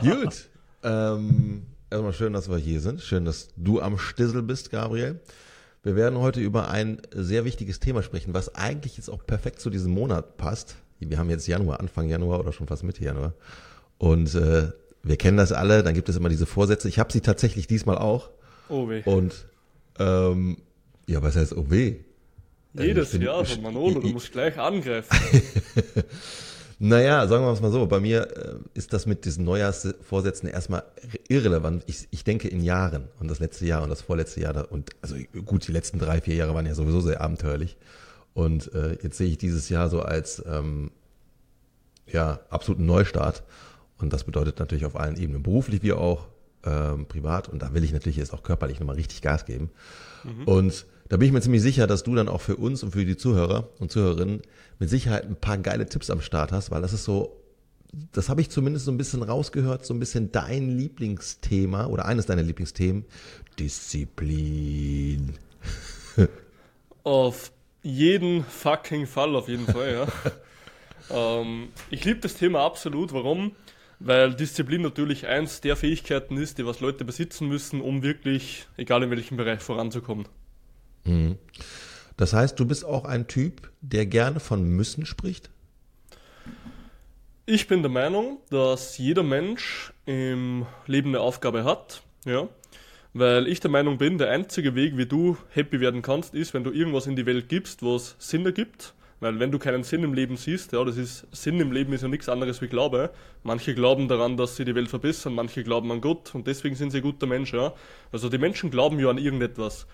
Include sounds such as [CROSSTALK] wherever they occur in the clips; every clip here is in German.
Gut. Ähm, erstmal schön, dass wir hier sind. Schön, dass du am Stissel bist, Gabriel. Wir werden heute über ein sehr wichtiges Thema sprechen, was eigentlich jetzt auch perfekt zu diesem Monat passt. Wir haben jetzt Januar, Anfang Januar oder schon fast Mitte Januar. Und äh, wir kennen das alle, dann gibt es immer diese Vorsätze. Ich habe sie tatsächlich diesmal auch. Oh weh. Und ähm, ja, was heißt oh weh? Jedes bin, Jahr von Manolo, du musst gleich angreifen. [LAUGHS] naja, sagen wir es mal so, bei mir äh, ist das mit diesen Neujahrsvorsätzen erstmal irrelevant. Ich, ich denke in Jahren und das letzte Jahr und das vorletzte Jahr und also gut, die letzten drei, vier Jahre waren ja sowieso sehr abenteuerlich. Und äh, jetzt sehe ich dieses Jahr so als ähm, ja, absoluten Neustart. Und das bedeutet natürlich auf allen Ebenen, beruflich wie auch ähm, privat. Und da will ich natürlich jetzt auch körperlich nochmal richtig Gas geben. Mhm. Und da bin ich mir ziemlich sicher, dass du dann auch für uns und für die Zuhörer und Zuhörerinnen mit Sicherheit ein paar geile Tipps am Start hast, weil das ist so, das habe ich zumindest so ein bisschen rausgehört, so ein bisschen dein Lieblingsthema oder eines deiner Lieblingsthemen, Disziplin. [LAUGHS] Auf jeden fucking Fall, auf jeden Fall, ja. [LAUGHS] ähm, ich liebe das Thema absolut. Warum? Weil Disziplin natürlich eins der Fähigkeiten ist, die was Leute besitzen müssen, um wirklich, egal in welchem Bereich, voranzukommen. Mhm. Das heißt, du bist auch ein Typ, der gerne von müssen spricht? Ich bin der Meinung, dass jeder Mensch im Leben eine Aufgabe hat, ja. Weil ich der Meinung bin, der einzige Weg, wie du happy werden kannst, ist, wenn du irgendwas in die Welt gibst, was Sinn ergibt. Weil wenn du keinen Sinn im Leben siehst, ja, das ist, Sinn im Leben ist ja nichts anderes wie Glaube. Manche glauben daran, dass sie die Welt verbessern, manche glauben an Gott und deswegen sind sie guter Mensch, ja. Also die Menschen glauben ja an irgendetwas.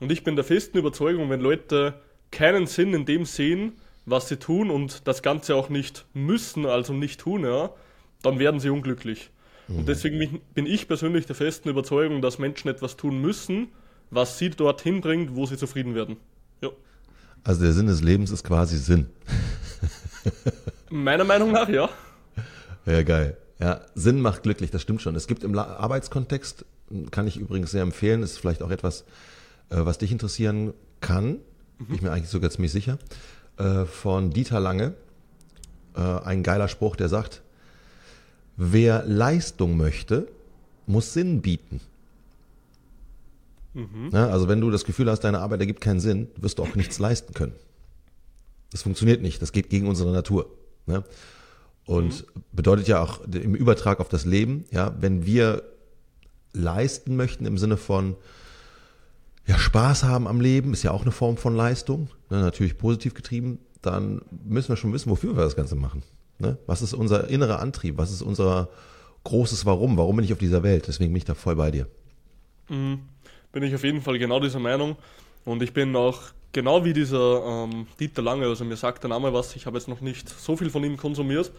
Und ich bin der festen Überzeugung, wenn Leute keinen Sinn in dem sehen, was sie tun und das Ganze auch nicht müssen, also nicht tun, ja, dann werden sie unglücklich. Mhm. Und deswegen bin ich persönlich der festen Überzeugung, dass Menschen etwas tun müssen, was sie dorthin bringt, wo sie zufrieden werden. Ja. Also der Sinn des Lebens ist quasi Sinn. Meiner Meinung nach, ja. Ja, geil. Ja, Sinn macht glücklich, das stimmt schon. Es gibt im Arbeitskontext, kann ich übrigens sehr empfehlen, ist vielleicht auch etwas, was dich interessieren kann, mhm. bin ich mir eigentlich sogar ziemlich sicher, äh, von Dieter Lange. Äh, ein geiler Spruch, der sagt, wer Leistung möchte, muss Sinn bieten. Mhm. Ja, also wenn du das Gefühl hast, deine Arbeit ergibt keinen Sinn, wirst du auch nichts leisten können. Das funktioniert nicht, das geht gegen unsere Natur. Ne? Und mhm. bedeutet ja auch im Übertrag auf das Leben, ja, wenn wir leisten möchten im Sinne von, ja, Spaß haben am Leben ist ja auch eine Form von Leistung, ne, natürlich positiv getrieben, dann müssen wir schon wissen, wofür wir das Ganze machen. Ne? Was ist unser innerer Antrieb? Was ist unser großes Warum? Warum bin ich auf dieser Welt? Deswegen bin ich da voll bei dir. Mhm. Bin ich auf jeden Fall genau dieser Meinung. Und ich bin auch genau wie dieser ähm, Dieter Lange, also mir sagt der Name was, ich habe jetzt noch nicht so viel von ihm konsumiert,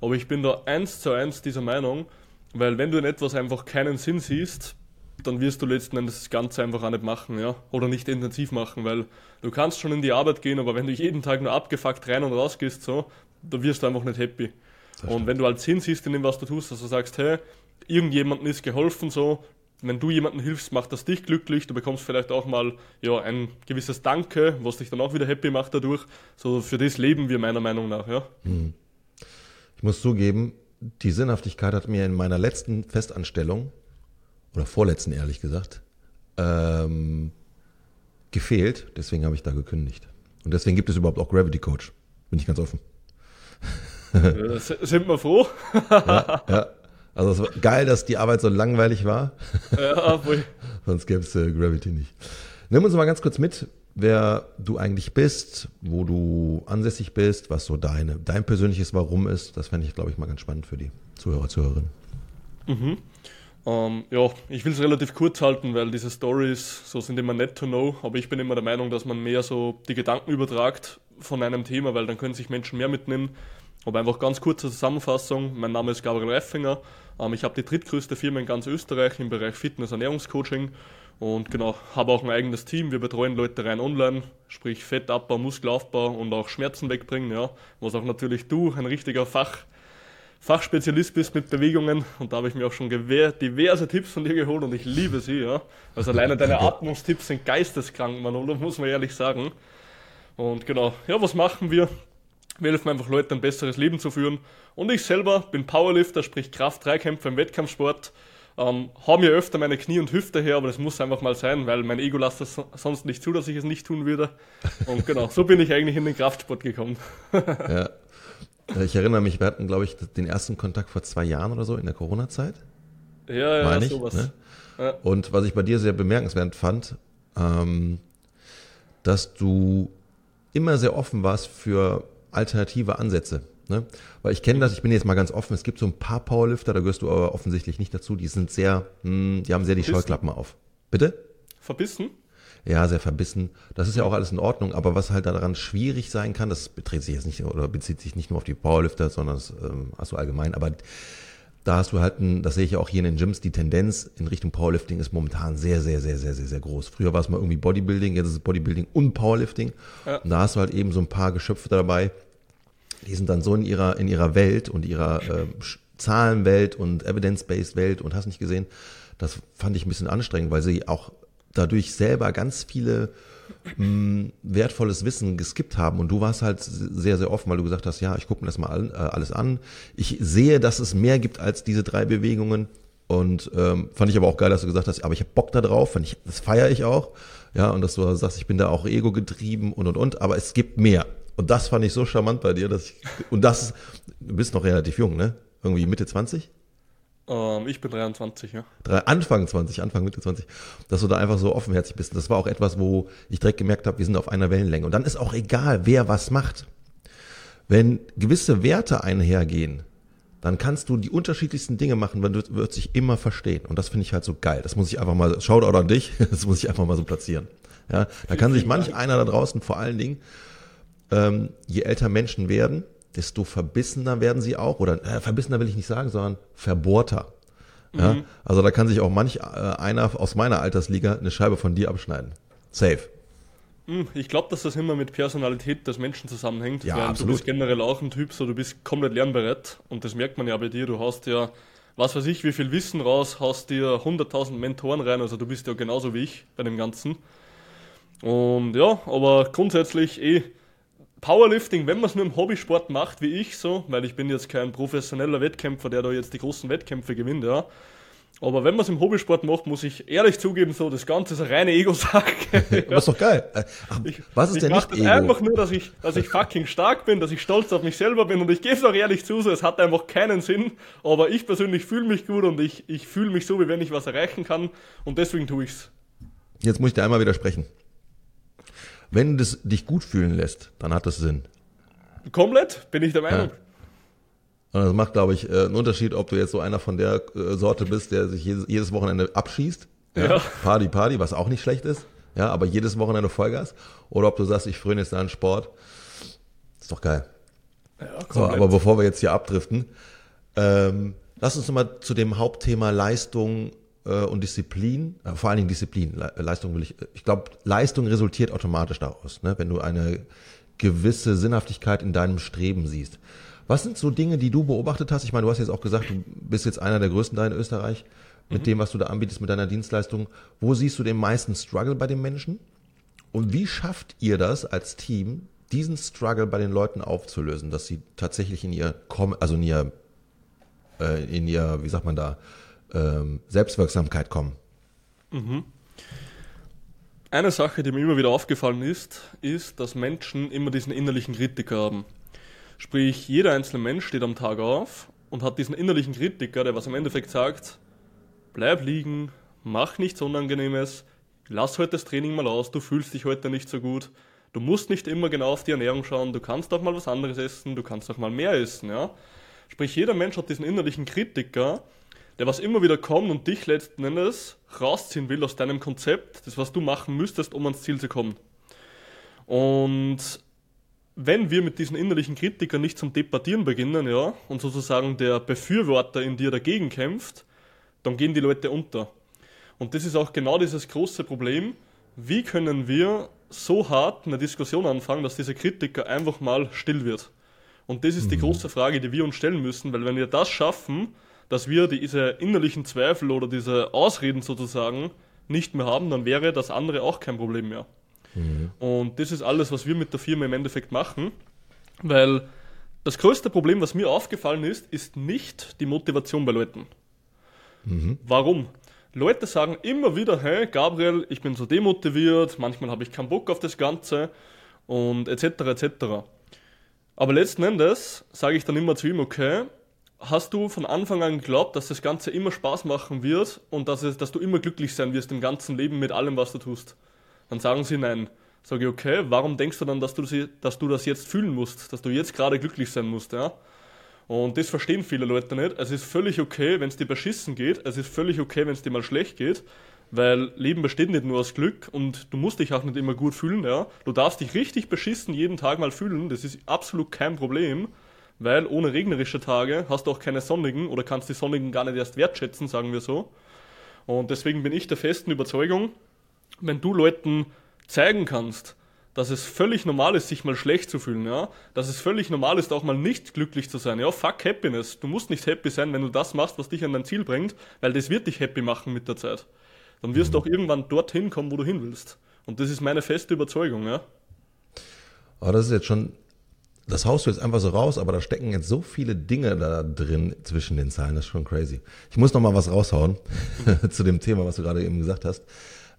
aber ich bin da eins zu eins dieser Meinung, weil wenn du in etwas einfach keinen Sinn siehst, dann wirst du letzten Endes das Ganze einfach auch nicht machen, ja. Oder nicht intensiv machen, weil du kannst schon in die Arbeit gehen, aber wenn du jeden Tag nur abgefuckt rein und raus gehst, so, da wirst du einfach nicht happy. Und wenn du halt Sinn siehst in dem, was du tust, dass du sagst, hey, irgendjemandem ist geholfen, so, wenn du jemandem hilfst, macht das dich glücklich, du bekommst vielleicht auch mal, ja, ein gewisses Danke, was dich dann auch wieder happy macht dadurch. So, für das leben wir meiner Meinung nach, ja. Hm. Ich muss zugeben, die Sinnhaftigkeit hat mir in meiner letzten Festanstellung oder vorletzten ehrlich gesagt, ähm, gefehlt. Deswegen habe ich da gekündigt. Und deswegen gibt es überhaupt auch Gravity Coach. Bin ich ganz offen. Äh, sind wir froh? ja, ja. Also es war geil, dass die Arbeit so langweilig war. Ja, wohl. [LAUGHS] Sonst gäbe es äh, Gravity nicht. Nimm uns mal ganz kurz mit, wer du eigentlich bist, wo du ansässig bist, was so deine, dein persönliches Warum ist. Das fände ich, glaube ich, mal ganz spannend für die Zuhörer, Zuhörerinnen. Mhm. Ähm, ja, ich will es relativ kurz halten, weil diese Stories so sind immer nett to know, aber ich bin immer der Meinung, dass man mehr so die Gedanken übertragt von einem Thema, weil dann können sich Menschen mehr mitnehmen. Aber einfach ganz kurze Zusammenfassung. Mein Name ist Gabriel Reifinger. Ähm, ich habe die drittgrößte Firma in ganz Österreich im Bereich Fitness- Ernährungscoaching und genau, habe auch ein eigenes Team. Wir betreuen Leute rein online, sprich Fettabbau, Muskelaufbau und auch Schmerzen wegbringen, ja, was auch natürlich du, ein richtiger Fach Fachspezialist bist mit Bewegungen und da habe ich mir auch schon diverse Tipps von dir geholt und ich liebe sie, ja. Also alleine deine Atmungstipps sind geisteskrank, Manolo, muss man ehrlich sagen. Und genau, ja, was machen wir? Wir helfen einfach Leuten ein besseres Leben zu führen. Und ich selber bin Powerlifter, sprich Kraft-Dreikämpfer im Wettkampfsport. Ähm, habe mir öfter meine Knie und Hüfte her, aber das muss einfach mal sein, weil mein Ego lässt das sonst nicht zu, dass ich es nicht tun würde. Und genau, so bin ich eigentlich in den Kraftsport gekommen. ja. [LAUGHS] Ich erinnere mich, wir hatten, glaube ich, den ersten Kontakt vor zwei Jahren oder so in der Corona-Zeit. Ja, ja, Meine ich, sowas. Ne? Ja. Und was ich bei dir sehr bemerkenswert fand, ähm, dass du immer sehr offen warst für alternative Ansätze. Ne? Weil ich kenne das, ich bin jetzt mal ganz offen, es gibt so ein paar Powerlifter, da gehörst du aber offensichtlich nicht dazu, die sind sehr, mh, hm, die haben sehr die verbissen. Scheuklappen auf. Bitte? Verbissen? Ja, sehr verbissen. Das ist ja auch alles in Ordnung, aber was halt daran schwierig sein kann, das beträgt sich jetzt nicht oder bezieht sich nicht nur auf die Powerlifter, sondern das ähm, hast du allgemein, aber da hast du halt, ein, das sehe ich auch hier in den Gyms, die Tendenz in Richtung Powerlifting ist momentan sehr, sehr, sehr, sehr, sehr, sehr groß. Früher war es mal irgendwie Bodybuilding, jetzt ist es Bodybuilding und Powerlifting. Ja. Und da hast du halt eben so ein paar Geschöpfe dabei, die sind dann so in ihrer, in ihrer Welt und ihrer äh, Zahlenwelt und Evidence-Based Welt und hast nicht gesehen. Das fand ich ein bisschen anstrengend, weil sie auch dadurch selber ganz viele mh, mm, wertvolles Wissen geskippt haben. Und du warst halt sehr, sehr offen, weil du gesagt hast, ja, ich gucke mir das mal all, äh, alles an. Ich sehe, dass es mehr gibt als diese drei Bewegungen. Und ähm, fand ich aber auch geil, dass du gesagt hast, aber ich habe Bock da drauf, ich, das feiere ich auch. Ja, und dass du sagst, ich bin da auch ego getrieben und und und, aber es gibt mehr. Und das fand ich so charmant bei dir, dass ich, und das, du bist noch relativ jung, ne? Irgendwie Mitte 20? Ähm, ich bin 23, ja. Drei, Anfang 20, Anfang Mitte 20. Dass du da einfach so offenherzig bist. Das war auch etwas, wo ich direkt gemerkt habe, wir sind auf einer Wellenlänge. Und dann ist auch egal, wer was macht. Wenn gewisse Werte einhergehen, dann kannst du die unterschiedlichsten Dinge machen, man wird, wird sich immer verstehen. Und das finde ich halt so geil. Das muss ich einfach mal, Shoutout an dich, [LAUGHS] das muss ich einfach mal so platzieren. Ja, da kann sich manch einer da draußen vor allen Dingen ähm, je älter Menschen werden, desto verbissener werden sie auch, oder äh, verbissener will ich nicht sagen, sondern verbohrter. Ja? Mhm. Also da kann sich auch manch äh, einer aus meiner Altersliga eine Scheibe von dir abschneiden. Safe. Mhm, ich glaube, dass das immer mit Personalität des Menschen zusammenhängt. Ja, absolut. Du bist generell auch ein Typ, so du bist komplett lernbereit und das merkt man ja bei dir. Du hast ja, was weiß ich, wie viel Wissen raus, hast dir 100.000 Mentoren rein, also du bist ja genauso wie ich bei dem Ganzen. Und ja, aber grundsätzlich eh, Powerlifting, wenn man es nur im Hobbysport macht, wie ich so, weil ich bin jetzt kein professioneller Wettkämpfer, der da jetzt die großen Wettkämpfe gewinnt, ja. Aber wenn man es im Hobbysport macht, muss ich ehrlich zugeben, so das Ganze ist eine reine Ego-Sache. [LAUGHS] ja. Das ist doch geil. Ach, was ist ich denn nicht Ego? einfach nur, dass ich, dass ich fucking stark bin, dass ich stolz auf mich selber bin und ich gebe es auch ehrlich zu, so, es hat einfach keinen Sinn, aber ich persönlich fühle mich gut und ich, ich fühle mich so, wie wenn ich was erreichen kann und deswegen tue ich's. Jetzt muss ich dir einmal widersprechen. Wenn das dich gut fühlen lässt, dann hat das Sinn. Komplett, bin ich der Meinung. Ja. Und das macht, glaube ich, äh, einen Unterschied, ob du jetzt so einer von der äh, Sorte bist, der sich jedes, jedes Wochenende abschießt. Ja? ja. Party, Party, was auch nicht schlecht ist. Ja, aber jedes Wochenende Vollgas. Oder ob du sagst, ich fröne jetzt einen Sport. Ist doch geil. Ja, so, aber bevor wir jetzt hier abdriften, ähm, lass uns nochmal zu dem Hauptthema Leistung und Disziplin, äh, vor allen Dingen Disziplin, Le Leistung will ich, ich glaube, Leistung resultiert automatisch daraus, ne? wenn du eine gewisse Sinnhaftigkeit in deinem Streben siehst. Was sind so Dinge, die du beobachtet hast? Ich meine, du hast jetzt auch gesagt, du bist jetzt einer der größten da in Österreich mit mhm. dem, was du da anbietest, mit deiner Dienstleistung. Wo siehst du den meisten Struggle bei den Menschen? Und wie schafft ihr das als Team, diesen Struggle bei den Leuten aufzulösen, dass sie tatsächlich in ihr, also in ihr, äh, in ihr, wie sagt man da, ähm, Selbstwirksamkeit kommen. Mhm. Eine Sache, die mir immer wieder aufgefallen ist, ist, dass Menschen immer diesen innerlichen Kritiker haben. Sprich, jeder einzelne Mensch steht am Tag auf und hat diesen innerlichen Kritiker, der was im Endeffekt sagt, bleib liegen, mach nichts Unangenehmes, lass heute das Training mal aus, du fühlst dich heute nicht so gut, du musst nicht immer genau auf die Ernährung schauen, du kannst auch mal was anderes essen, du kannst auch mal mehr essen, ja. Sprich, jeder Mensch hat diesen innerlichen Kritiker, der was immer wieder kommt und dich letzten Endes rausziehen will aus deinem Konzept, das was du machen müsstest, um ans Ziel zu kommen. Und wenn wir mit diesen innerlichen Kritikern nicht zum Debattieren beginnen, ja, und sozusagen der Befürworter in dir dagegen kämpft, dann gehen die Leute unter. Und das ist auch genau dieses große Problem. Wie können wir so hart eine Diskussion anfangen, dass dieser Kritiker einfach mal still wird? Und das ist mhm. die große Frage, die wir uns stellen müssen, weil wenn wir das schaffen, dass wir diese innerlichen Zweifel oder diese Ausreden sozusagen nicht mehr haben, dann wäre das andere auch kein Problem mehr. Mhm. Und das ist alles, was wir mit der Firma im Endeffekt machen. Weil das größte Problem, was mir aufgefallen ist, ist nicht die Motivation bei Leuten. Mhm. Warum? Leute sagen immer wieder, hey Gabriel, ich bin so demotiviert, manchmal habe ich keinen Bock auf das Ganze und etc. etc. Aber letzten Endes sage ich dann immer zu ihm, okay, hast du von Anfang an geglaubt, dass das Ganze immer Spaß machen wird und dass, es, dass du immer glücklich sein wirst im ganzen Leben mit allem, was du tust? Dann sagen sie nein. Sage ich, okay, warum denkst du dann, dass du, dass du das jetzt fühlen musst, dass du jetzt gerade glücklich sein musst, ja? Und das verstehen viele Leute nicht. Es ist völlig okay, wenn es dir beschissen geht. Es ist völlig okay, wenn es dir mal schlecht geht. Weil Leben besteht nicht nur aus Glück und du musst dich auch nicht immer gut fühlen, ja. Du darfst dich richtig beschissen jeden Tag mal fühlen. Das ist absolut kein Problem. Weil ohne regnerische Tage hast du auch keine sonnigen oder kannst die sonnigen gar nicht erst wertschätzen, sagen wir so. Und deswegen bin ich der festen Überzeugung, wenn du Leuten zeigen kannst, dass es völlig normal ist, sich mal schlecht zu fühlen, ja, dass es völlig normal ist, auch mal nicht glücklich zu sein, ja, fuck Happiness. Du musst nicht happy sein, wenn du das machst, was dich an dein Ziel bringt, weil das wird dich happy machen mit der Zeit. Dann wirst du auch irgendwann dorthin kommen, wo du hin willst. Und das ist meine feste Überzeugung, ja. Aber das ist jetzt schon, das haust du jetzt einfach so raus, aber da stecken jetzt so viele Dinge da drin zwischen den Zeilen, das ist schon crazy. Ich muss noch mal was raushauen [LAUGHS] zu dem Thema, was du gerade eben gesagt hast.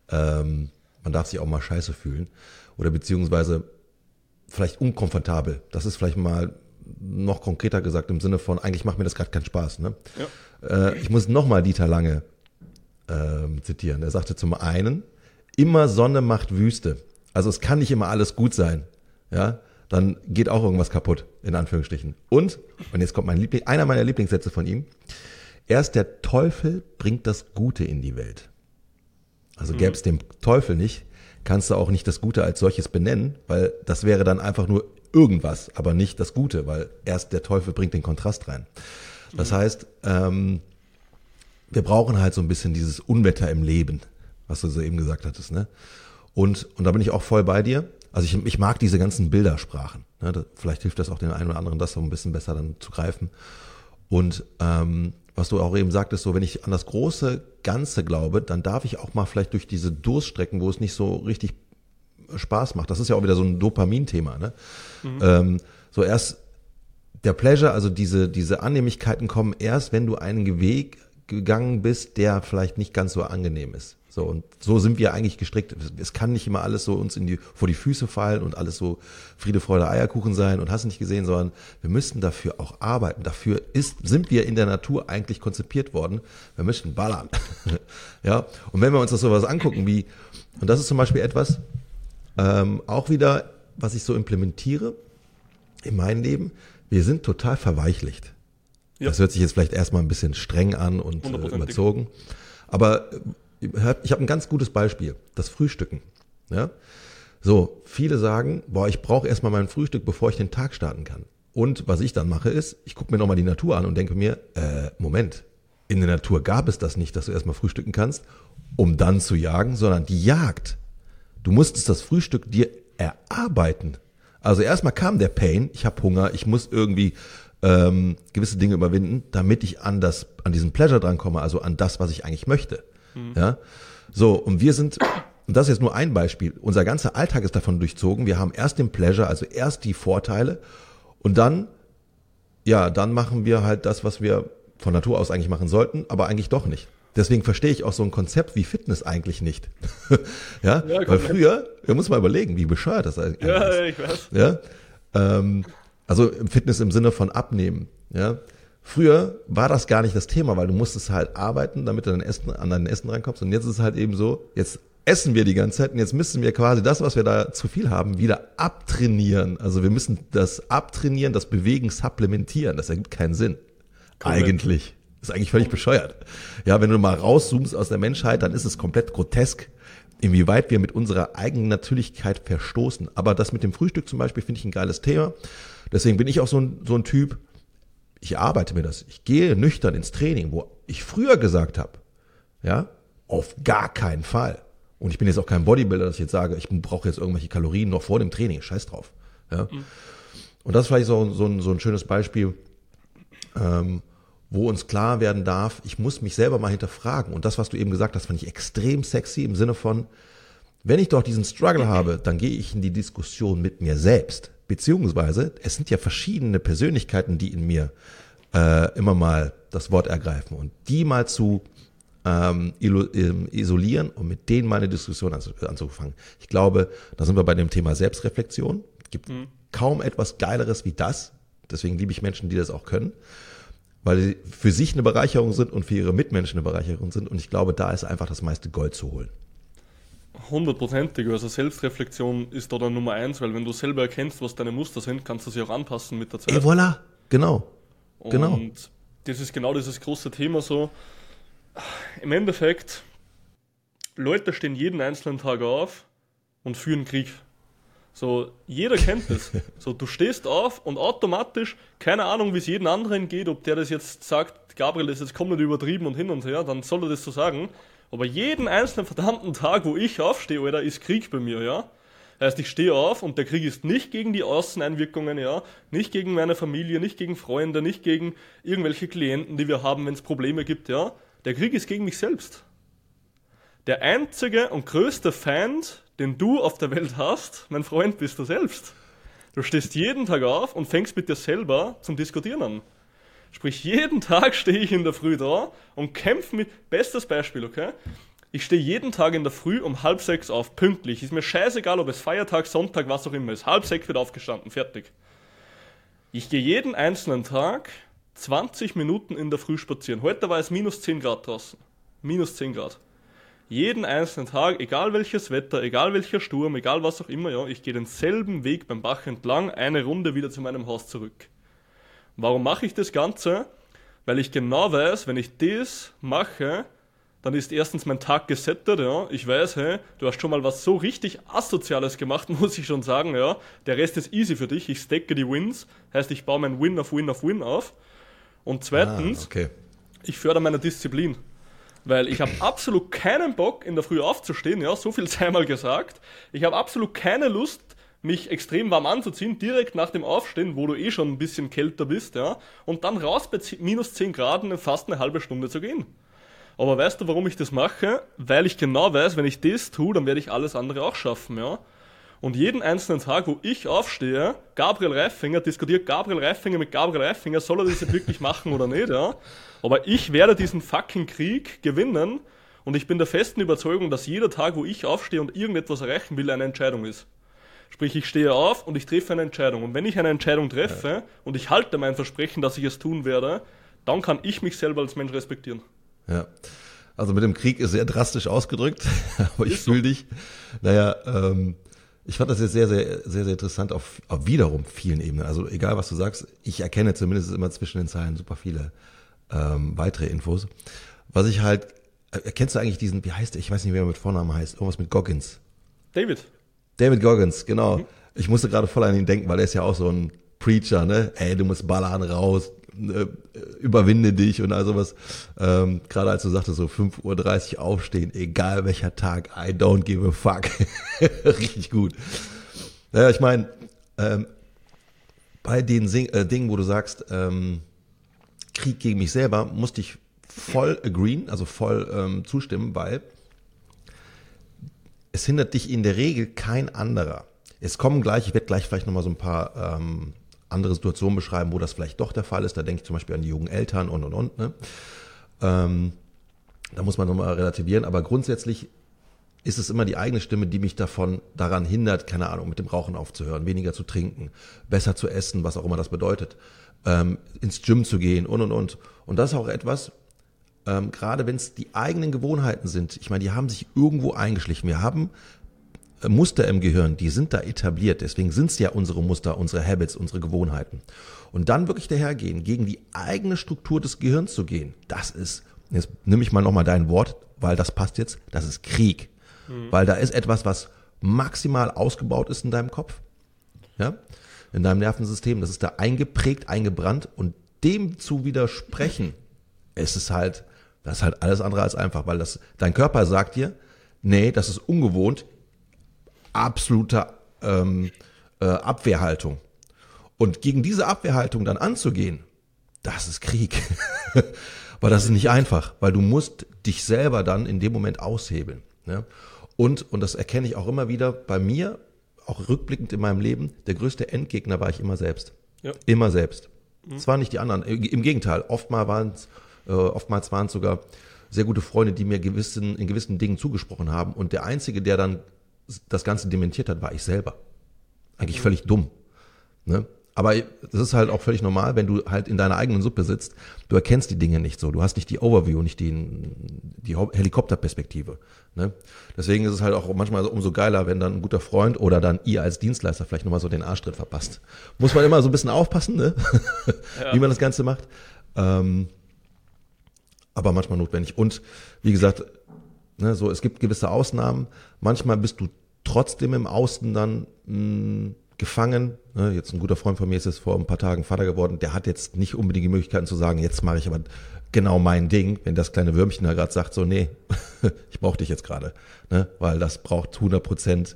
Ähm, man darf sich auch mal scheiße fühlen oder beziehungsweise vielleicht unkomfortabel. Das ist vielleicht mal noch konkreter gesagt im Sinne von, eigentlich macht mir das gerade keinen Spaß. Ne? Ja. Äh, ich muss nochmal Dieter Lange äh, zitieren. Er sagte zum einen, immer Sonne macht Wüste. Also es kann nicht immer alles gut sein. Ja, dann geht auch irgendwas kaputt, in Anführungsstrichen. Und, und jetzt kommt mein Liebling, einer meiner Lieblingssätze von ihm. Erst der Teufel bringt das Gute in die Welt. Also gäbe es den Teufel nicht, kannst du auch nicht das Gute als solches benennen, weil das wäre dann einfach nur irgendwas, aber nicht das Gute, weil erst der Teufel bringt den Kontrast rein. Das heißt, ähm, wir brauchen halt so ein bisschen dieses Unwetter im Leben, was du so eben gesagt hattest, ne? Und, und da bin ich auch voll bei dir. Also ich, ich mag diese ganzen Bildersprachen. Ne? Das, vielleicht hilft das auch den einen oder anderen, das so ein bisschen besser dann zu greifen. Und ähm, was du auch eben sagtest, so wenn ich an das große Ganze glaube, dann darf ich auch mal vielleicht durch diese Durststrecken, wo es nicht so richtig Spaß macht. Das ist ja auch wieder so ein Dopamin-Thema. Ne? Mhm. Ähm, so erst der Pleasure, also diese, diese Annehmlichkeiten kommen erst, wenn du einen Weg gegangen bist, der vielleicht nicht ganz so angenehm ist. So, und so sind wir eigentlich gestrickt. Es kann nicht immer alles so uns in die, vor die Füße fallen und alles so Friede, Freude, Eierkuchen sein und hast nicht gesehen, sondern wir müssen dafür auch arbeiten. Dafür ist, sind wir in der Natur eigentlich konzipiert worden. Wir müssen ballern. [LAUGHS] ja, und wenn wir uns das sowas angucken wie, und das ist zum Beispiel etwas, ähm, auch wieder, was ich so implementiere in meinem Leben, wir sind total verweichlicht. Ja. Das hört sich jetzt vielleicht erstmal ein bisschen streng an und äh, überzogen. Aber ich habe ein ganz gutes Beispiel, das Frühstücken. Ja? So, viele sagen, boah, ich brauche erstmal mein Frühstück, bevor ich den Tag starten kann. Und was ich dann mache, ist, ich gucke mir nochmal die Natur an und denke mir, äh, Moment, in der Natur gab es das nicht, dass du erstmal frühstücken kannst, um dann zu jagen, sondern die Jagd. Du musstest das Frühstück dir erarbeiten. Also erstmal kam der Pain, ich habe Hunger, ich muss irgendwie ähm, gewisse Dinge überwinden, damit ich an das, an diesen Pleasure drankomme, also an das, was ich eigentlich möchte. Mhm. Ja, so und wir sind und das ist jetzt nur ein Beispiel. Unser ganzer Alltag ist davon durchzogen. Wir haben erst den Pleasure, also erst die Vorteile und dann, ja, dann machen wir halt das, was wir von Natur aus eigentlich machen sollten, aber eigentlich doch nicht. Deswegen verstehe ich auch so ein Konzept wie Fitness eigentlich nicht. [LAUGHS] ja, ja weil früher, man muss mal überlegen, wie bescheuert das eigentlich ja, ist. Ja, ich weiß. Ja, ähm, also Fitness im Sinne von abnehmen. Ja, Früher war das gar nicht das Thema, weil du musstest halt arbeiten, damit du an dein Essen, an dein Essen reinkommst. Und jetzt ist es halt eben so, jetzt essen wir die ganze Zeit und jetzt müssen wir quasi das, was wir da zu viel haben, wieder abtrainieren. Also wir müssen das abtrainieren, das Bewegen supplementieren. Das ergibt keinen Sinn. Komplett. Eigentlich. Das ist eigentlich völlig bescheuert. Ja, wenn du mal rauszoomst aus der Menschheit, dann ist es komplett grotesk, inwieweit wir mit unserer eigenen Natürlichkeit verstoßen. Aber das mit dem Frühstück zum Beispiel finde ich ein geiles Thema. Deswegen bin ich auch so ein, so ein Typ, ich arbeite mir das. Ich gehe nüchtern ins Training, wo ich früher gesagt habe, ja, auf gar keinen Fall. Und ich bin jetzt auch kein Bodybuilder, dass ich jetzt sage, ich brauche jetzt irgendwelche Kalorien noch vor dem Training. Scheiß drauf. Ja. Mhm. Und das ist vielleicht so, so, ein, so ein schönes Beispiel, ähm, wo uns klar werden darf, ich muss mich selber mal hinterfragen. Und das, was du eben gesagt hast, fand ich extrem sexy im Sinne von, wenn ich doch diesen Struggle habe, dann gehe ich in die Diskussion mit mir selbst. Beziehungsweise, es sind ja verschiedene Persönlichkeiten, die in mir äh, immer mal das Wort ergreifen und die mal zu ähm, ähm isolieren und mit denen mal eine Diskussion anzufangen. Ich glaube, da sind wir bei dem Thema Selbstreflexion. Es gibt mhm. kaum etwas Geileres wie das. Deswegen liebe ich Menschen, die das auch können weil sie für sich eine Bereicherung sind und für ihre Mitmenschen eine Bereicherung sind. Und ich glaube, da ist einfach das meiste Gold zu holen. Hundertprozentig. Also Selbstreflexion ist da dann Nummer eins, weil wenn du selber erkennst, was deine Muster sind, kannst du sie auch anpassen mit der Zeit. Et voilà, genau. genau. Und das ist genau dieses große Thema so. Im Endeffekt, Leute stehen jeden einzelnen Tag auf und führen Krieg. So, jeder kennt das. [LAUGHS] So, du stehst auf und automatisch, keine Ahnung, wie es jedem anderen geht, ob der das jetzt sagt, Gabriel, das ist jetzt komplett übertrieben und hin und her, dann soll er das so sagen. Aber jeden einzelnen verdammten Tag, wo ich aufstehe, Alter, ist Krieg bei mir, ja. Heißt, ich stehe auf und der Krieg ist nicht gegen die Außeneinwirkungen, ja, nicht gegen meine Familie, nicht gegen Freunde, nicht gegen irgendwelche Klienten, die wir haben, wenn es Probleme gibt, ja. Der Krieg ist gegen mich selbst. Der einzige und größte Feind, den du auf der Welt hast, mein Freund, bist du selbst. Du stehst jeden Tag auf und fängst mit dir selber zum Diskutieren an. Sprich, jeden Tag stehe ich in der Früh da und kämpfe mit. Bestes Beispiel, okay? Ich stehe jeden Tag in der Früh um halb sechs auf, pünktlich. Ist mir scheißegal, ob es Feiertag, Sonntag, was auch immer ist. Halb sechs wird aufgestanden, fertig. Ich gehe jeden einzelnen Tag 20 Minuten in der Früh spazieren. Heute war es minus 10 Grad draußen. Minus 10 Grad jeden einzelnen Tag, egal welches Wetter, egal welcher Sturm, egal was auch immer, ja, ich gehe denselben Weg beim Bach entlang, eine Runde wieder zu meinem Haus zurück. Warum mache ich das Ganze? Weil ich genau weiß, wenn ich das mache, dann ist erstens mein Tag gesettet, ja. Ich weiß, hey, du hast schon mal was so richtig Asoziales gemacht, [LAUGHS] muss ich schon sagen, ja. Der Rest ist easy für dich. Ich stecke die Wins, heißt, ich baue mein Win auf Win auf Win auf. Und zweitens, ah, okay. ich fördere meine Disziplin. Weil ich habe absolut keinen Bock, in der Früh aufzustehen, ja, so viel [LAUGHS] sei mal gesagt. Ich habe absolut keine Lust, mich extrem warm anzuziehen, direkt nach dem Aufstehen, wo du eh schon ein bisschen kälter bist, ja, und dann raus bei minus 10 Grad fast eine halbe Stunde zu gehen. Aber weißt du, warum ich das mache? Weil ich genau weiß, wenn ich das tue, dann werde ich alles andere auch schaffen, ja. Und jeden einzelnen Tag, wo ich aufstehe, Gabriel Reifinger diskutiert Gabriel Reifinger mit Gabriel Reifinger, soll er das jetzt wirklich machen oder nicht, ja? Aber ich werde diesen fucking Krieg gewinnen und ich bin der festen Überzeugung, dass jeder Tag, wo ich aufstehe und irgendetwas erreichen will, eine Entscheidung ist. Sprich, ich stehe auf und ich treffe eine Entscheidung. Und wenn ich eine Entscheidung treffe ja. und ich halte mein Versprechen, dass ich es tun werde, dann kann ich mich selber als Mensch respektieren. Ja. Also mit dem Krieg ist sehr drastisch ausgedrückt, [LAUGHS] aber ich fühle dich. Naja, ähm, ich fand das jetzt sehr, sehr, sehr, sehr interessant auf, auf wiederum vielen Ebenen. Also egal, was du sagst, ich erkenne zumindest immer zwischen den Zeilen super viele ähm, weitere Infos. Was ich halt, äh, kennst du eigentlich diesen, wie heißt der, ich weiß nicht, wie er mit Vornamen heißt, irgendwas mit Goggins. David. David Goggins, genau. Ich musste gerade voll an ihn denken, weil er ist ja auch so ein Preacher, ne? Ey, du musst ballern raus, äh, überwinde dich und all sowas. Ähm, gerade als du sagtest, so 5.30 Uhr aufstehen, egal welcher Tag, I don't give a fuck. [LAUGHS] Richtig gut. Naja, ich meine, ähm, bei den Sing äh, Dingen, wo du sagst, ähm, Krieg gegen mich selber, musste ich voll agreeen, also voll ähm, zustimmen, weil es hindert dich in der Regel kein anderer. Es kommen gleich, ich werde gleich vielleicht nochmal so ein paar ähm, andere Situationen beschreiben, wo das vielleicht doch der Fall ist. Da denke ich zum Beispiel an die jungen Eltern und und und. Ne? Ähm, da muss man nochmal relativieren, aber grundsätzlich ist es immer die eigene Stimme, die mich davon daran hindert, keine Ahnung, mit dem Rauchen aufzuhören, weniger zu trinken, besser zu essen, was auch immer das bedeutet ähm, ins Gym zu gehen und und und. Und das ist auch etwas, ähm, gerade wenn es die eigenen Gewohnheiten sind, ich meine, die haben sich irgendwo eingeschlichen. Wir haben äh, Muster im Gehirn, die sind da etabliert. Deswegen sind es ja unsere Muster, unsere Habits, unsere Gewohnheiten. Und dann wirklich dahergehen, gegen die eigene Struktur des Gehirns zu gehen, das ist, jetzt nehme ich mal nochmal dein Wort, weil das passt jetzt, das ist Krieg. Mhm. Weil da ist etwas, was maximal ausgebaut ist in deinem Kopf. Ja? in deinem Nervensystem. Das ist da eingeprägt, eingebrannt und dem zu widersprechen, ist es halt, das ist halt alles andere als einfach, weil das, dein Körper sagt dir, nee, das ist ungewohnt, absoluter ähm, äh, Abwehrhaltung. Und gegen diese Abwehrhaltung dann anzugehen, das ist Krieg. [LAUGHS] weil das ist nicht einfach, weil du musst dich selber dann in dem Moment aushebeln. Ne? Und, und das erkenne ich auch immer wieder bei mir auch rückblickend in meinem Leben, der größte Endgegner war ich immer selbst. Ja. Immer selbst. Mhm. Zwar nicht die anderen, im Gegenteil, oftmals waren es äh, oftmals waren es sogar sehr gute Freunde, die mir gewissen, in gewissen Dingen zugesprochen haben. Und der Einzige, der dann das Ganze dementiert hat, war ich selber. Eigentlich mhm. völlig dumm. Ne? Aber das ist halt auch völlig normal, wenn du halt in deiner eigenen Suppe sitzt. Du erkennst die Dinge nicht so. Du hast nicht die Overview, nicht die, die Helikopterperspektive. Ne? Deswegen ist es halt auch manchmal umso geiler, wenn dann ein guter Freund oder dann ihr als Dienstleister vielleicht nochmal so den Arschtritt verpasst. Muss man immer so ein bisschen aufpassen, ne? [LAUGHS] Ja. wie man das Ganze macht. Ähm, aber manchmal notwendig. Und wie gesagt, ne, so es gibt gewisse Ausnahmen. Manchmal bist du trotzdem im Außen dann mh, hm, gefangen. Ne, jetzt ein guter Freund von mir ist jetzt vor ein paar Tagen Vater geworden. Der hat jetzt nicht unbedingt die Möglichkeiten zu sagen, jetzt mache ich aber genau mein Ding, wenn das kleine Würmchen da gerade sagt, so nee, [LAUGHS] ich brauche dich jetzt gerade, ne, weil das braucht 100 Prozent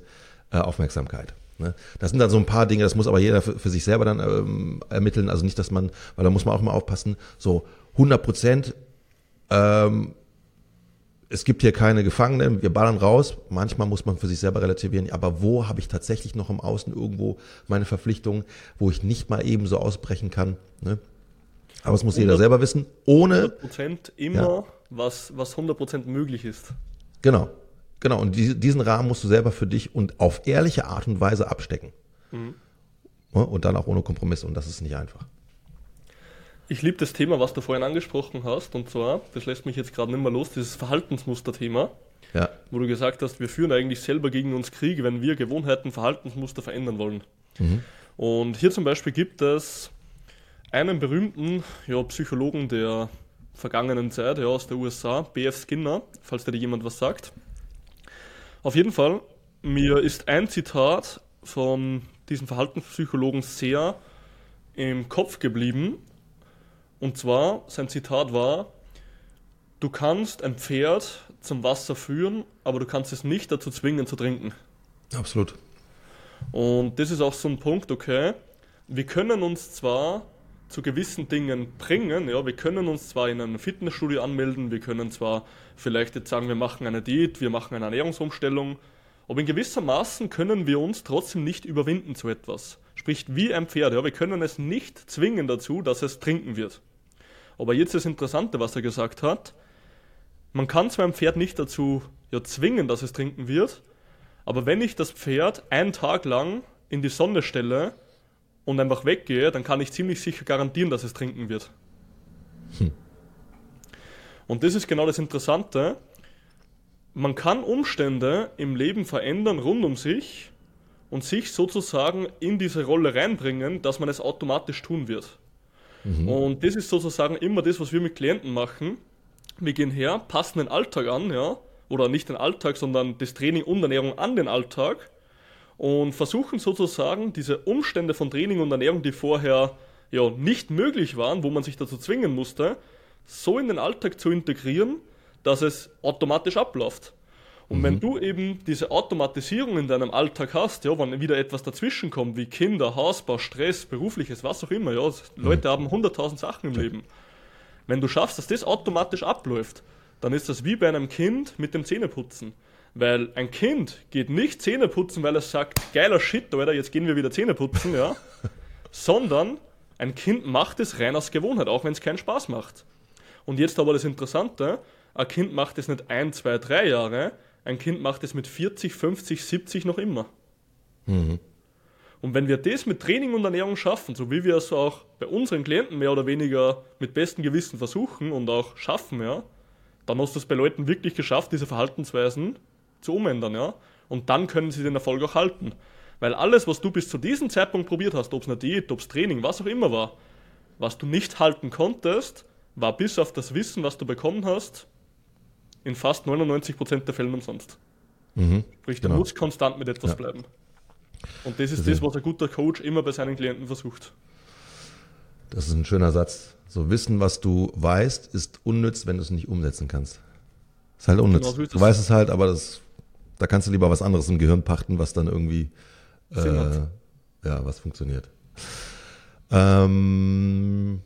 äh, Aufmerksamkeit. Ne? Das sind dann so ein paar Dinge, das muss aber jeder für, sich selber dann ähm, ermitteln. Also nicht, dass man, weil da muss man auch mal aufpassen, so 100 Prozent ähm, es gibt hier keine Gefangenen, wir ballern raus. Manchmal muss man für sich selber relativieren, aber wo habe ich tatsächlich noch im Außen irgendwo meine Verpflichtungen, wo ich nicht mal eben so ausbrechen kann. Ne? Aber es muss jeder selber wissen, ohne... 100% immer, ja. was, was 100% möglich ist. Genau, genau. Und die, diesen Rahmen musst du selber für dich und auf ehrliche Art und Weise abstecken. Mhm. Und dann auch ohne Kompromiss und das ist nicht einfach. Ich liebe das Thema, was du vorhin angesprochen hast, und zwar, das lässt mich jetzt gerade nicht mehr los, dieses Verhaltensmuster-Thema. Ja. Wo du gesagt hast, wir führen eigentlich selber gegen uns Krieg, wenn wir Gewohnheiten, Verhaltensmuster verändern wollen. Mhm. Und hier zum Beispiel gibt es einen berühmten ja, Psychologen der vergangenen Zeit ja, aus der USA, B.F. Skinner, falls dir jemand was sagt. Auf jeden Fall, mir ist ein Zitat von diesem Verhaltenspsychologen sehr im Kopf geblieben, und zwar, sein Zitat war, du kannst ein Pferd zum Wasser führen, aber du kannst es nicht dazu zwingen zu trinken. Absolut. Und das ist auch so ein Punkt, okay, wir können uns zwar zu gewissen Dingen bringen, ja, wir können uns zwar in einem Fitnessstudio anmelden, wir können zwar vielleicht jetzt sagen, wir machen eine Diät, wir machen eine Ernährungsumstellung, aber in gewisser Maßen können wir uns trotzdem nicht überwinden zu etwas. Sprich, wie ein Pferd, ja, wir können es nicht zwingen dazu, dass es trinken wird. Aber jetzt das Interessante, was er gesagt hat. Man kann zwar ein Pferd nicht dazu ja, zwingen, dass es trinken wird, aber wenn ich das Pferd einen Tag lang in die Sonne stelle und einfach weggehe, dann kann ich ziemlich sicher garantieren, dass es trinken wird. Hm. Und das ist genau das Interessante. Man kann Umstände im Leben verändern rund um sich und sich sozusagen in diese Rolle reinbringen, dass man es automatisch tun wird. Mhm. Und das ist sozusagen immer das, was wir mit Klienten machen. Wir gehen her, passen den Alltag an, ja, oder nicht den Alltag, sondern das Training und Ernährung an den Alltag und versuchen sozusagen diese Umstände von Training und Ernährung, die vorher ja nicht möglich waren, wo man sich dazu zwingen musste, so in den Alltag zu integrieren, dass es automatisch abläuft. Und mhm. wenn du eben diese Automatisierung in deinem Alltag hast, ja, wenn wieder etwas dazwischen kommt, wie Kinder, Hausbau, Stress, berufliches, was auch immer, ja, Leute mhm. haben hunderttausend Sachen im. Leben. Wenn du schaffst, dass das automatisch abläuft, dann ist das wie bei einem Kind mit dem Zähneputzen. Weil ein Kind geht nicht Zähne putzen, weil es sagt, geiler Shit, Alter, jetzt gehen wir wieder Zähne putzen, ja. [LAUGHS] Sondern ein Kind macht es rein aus Gewohnheit, auch wenn es keinen Spaß macht. Und jetzt aber das Interessante, ein Kind macht es nicht ein, zwei, drei Jahre, ein Kind macht es mit 40, 50, 70 noch immer. Mhm. Und wenn wir das mit Training und Ernährung schaffen, so wie wir es auch bei unseren Klienten mehr oder weniger mit bestem Gewissen versuchen und auch schaffen, ja, dann hast du es bei Leuten wirklich geschafft, diese Verhaltensweisen zu umändern, ja. Und dann können sie den Erfolg auch halten. Weil alles, was du bis zu diesem Zeitpunkt probiert hast, ob es eine Diät, ob es Training, was auch immer war, was du nicht halten konntest, war bis auf das Wissen, was du bekommen hast, in fast 99% der Fälle umsonst. Mhm, Sprich, du genau. musst konstant mit etwas ja. bleiben. Und das ist also, das, was ein guter Coach immer bei seinen Klienten versucht. Das ist ein schöner Satz. So Wissen, was du weißt, ist unnütz, wenn du es nicht umsetzen kannst. Ist halt unnütz. Genau so du weißt es halt, aber das, da kannst du lieber was anderes im Gehirn pachten, was dann irgendwie äh, ja, was funktioniert. Ähm,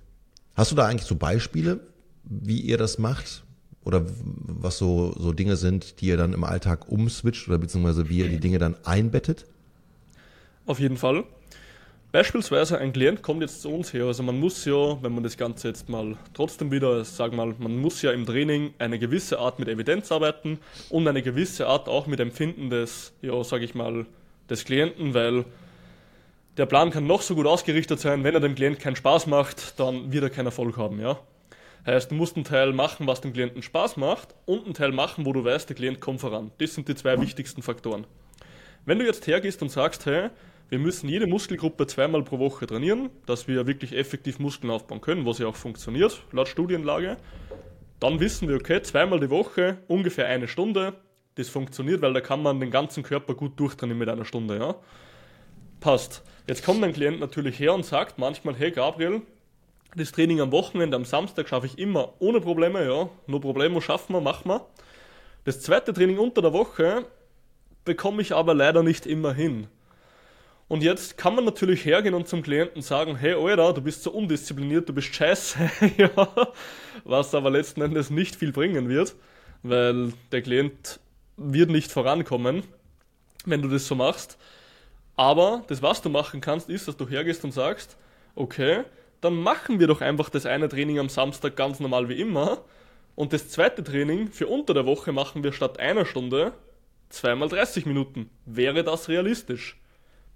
hast du da eigentlich so Beispiele, wie ihr das macht? Oder was so, so Dinge sind, die ihr dann im Alltag umswitcht oder beziehungsweise wie ihr die Dinge dann einbettet? Auf jeden Fall. Beispielsweise ein Klient kommt jetzt zu uns her. Also man muss ja, wenn man das Ganze jetzt mal trotzdem wieder, sag mal, man muss ja im Training eine gewisse Art mit Evidenz arbeiten und eine gewisse Art auch mit Empfinden des, ja, sag ich mal, des Klienten, weil der Plan kann noch so gut ausgerichtet sein, wenn er dem Klient keinen Spaß macht, dann wird er keinen Erfolg haben, ja. Heißt, du musst einen Teil machen, was dem Klienten Spaß macht und einen Teil machen, wo du weißt, der Klient kommt voran. Das sind die zwei wichtigsten Faktoren. Wenn du jetzt hergehst und sagst, hey, wir müssen jede Muskelgruppe zweimal pro Woche trainieren, dass wir wirklich effektiv Muskeln aufbauen können, was ja auch funktioniert, laut Studienlage. Dann wissen wir, okay, zweimal die Woche, ungefähr eine Stunde. Das funktioniert, weil da kann man den ganzen Körper gut durchtrainieren mit einer Stunde, ja. Passt. Jetzt kommt ein Klient natürlich her und sagt manchmal, hey Gabriel, das Training am Wochenende, am Samstag schaffe ich immer ohne Probleme, ja. No Problemo schaffen wir, machen wir. Das zweite Training unter der Woche bekomme ich aber leider nicht immer hin. Und jetzt kann man natürlich hergehen und zum Klienten sagen, hey Alter, du bist so undiszipliniert, du bist scheiße, [LAUGHS] ja, was aber letzten Endes nicht viel bringen wird, weil der Klient wird nicht vorankommen, wenn du das so machst. Aber das, was du machen kannst, ist, dass du hergehst und sagst, okay, dann machen wir doch einfach das eine Training am Samstag ganz normal wie immer und das zweite Training für unter der Woche machen wir statt einer Stunde zweimal 30 Minuten. Wäre das realistisch?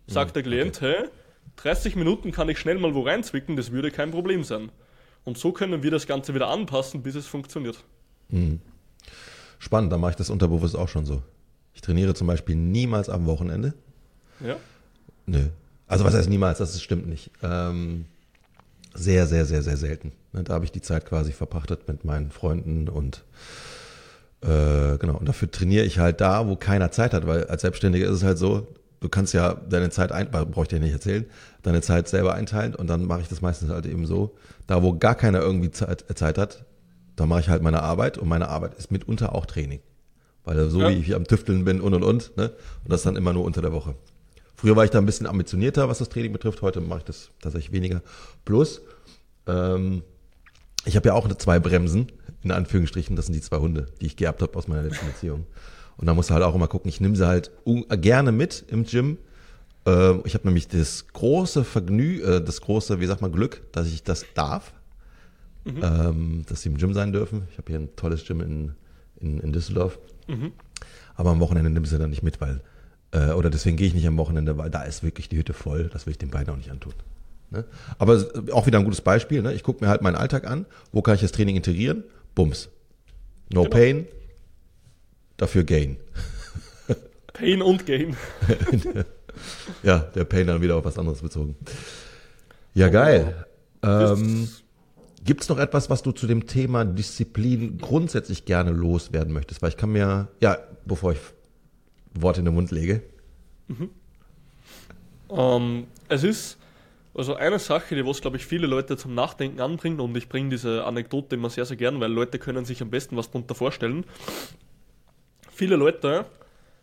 Sagt der Klient, okay. hey, 30 Minuten kann ich schnell mal wo reinzwicken, das würde kein Problem sein. Und so können wir das Ganze wieder anpassen, bis es funktioniert. Mhm. Spannend, da mache ich das unterbewusst auch schon so. Ich trainiere zum Beispiel niemals am Wochenende. Ja? Nö. Also was heißt niemals, das stimmt nicht. Ähm, sehr, sehr, sehr, sehr selten. Ne, da habe ich die Zeit quasi verpachtet mit meinen Freunden und äh, genau. Und dafür trainiere ich halt da, wo keiner Zeit hat, weil als Selbstständiger ist es halt so, du kannst ja deine Zeit ein, brauche ich dir nicht erzählen, deine Zeit selber einteilen und dann mache ich das meistens halt eben so. Da, wo gar keiner irgendwie Zeit, Zeit hat, da mache ich halt meine Arbeit und meine Arbeit ist mitunter auch Training. Weil so ja. wie ich am Tüfteln bin und und und, ne? Und das dann immer nur unter der Woche. Früher war ich da ein bisschen ambitionierter, was das Training betrifft, heute mache ich das tatsächlich weniger. Plus, ähm, ich habe ja auch zwei Bremsen, in Anführungsstrichen, das sind die zwei Hunde, die ich geerbt habe aus meiner letzten Beziehung. Und da musst du halt auch immer gucken, ich nehme sie halt gerne mit im Gym. Ähm, ich habe nämlich das große Vergnügen, äh, das große, wie sagt man, Glück, dass ich das darf. Mhm. Ähm, dass sie im Gym sein dürfen. Ich habe hier ein tolles Gym in, in, in Düsseldorf. Mhm. Aber am Wochenende nimmst sie dann nicht mit, weil, äh, oder deswegen gehe ich nicht am Wochenende, weil da ist wirklich die Hütte voll. Das will ich den beiden auch nicht antun. Ne? Aber auch wieder ein gutes Beispiel. Ne? Ich gucke mir halt meinen Alltag an. Wo kann ich das Training integrieren? Bums. No genau. pain, dafür Gain. [LAUGHS] Pain und Gain. [LAUGHS] ja, der Pain dann wieder auf was anderes bezogen. Ja, geil. Ähm, Gibt es noch etwas, was du zu dem Thema Disziplin grundsätzlich gerne loswerden möchtest? Weil ich kann mir, ja, bevor ich Worte in den Mund lege. Mhm. Ähm, es ist also eine Sache, die was glaube ich viele Leute zum Nachdenken anbringt und ich bringe diese Anekdote immer sehr, sehr gern, weil Leute können sich am besten was darunter vorstellen viele Leute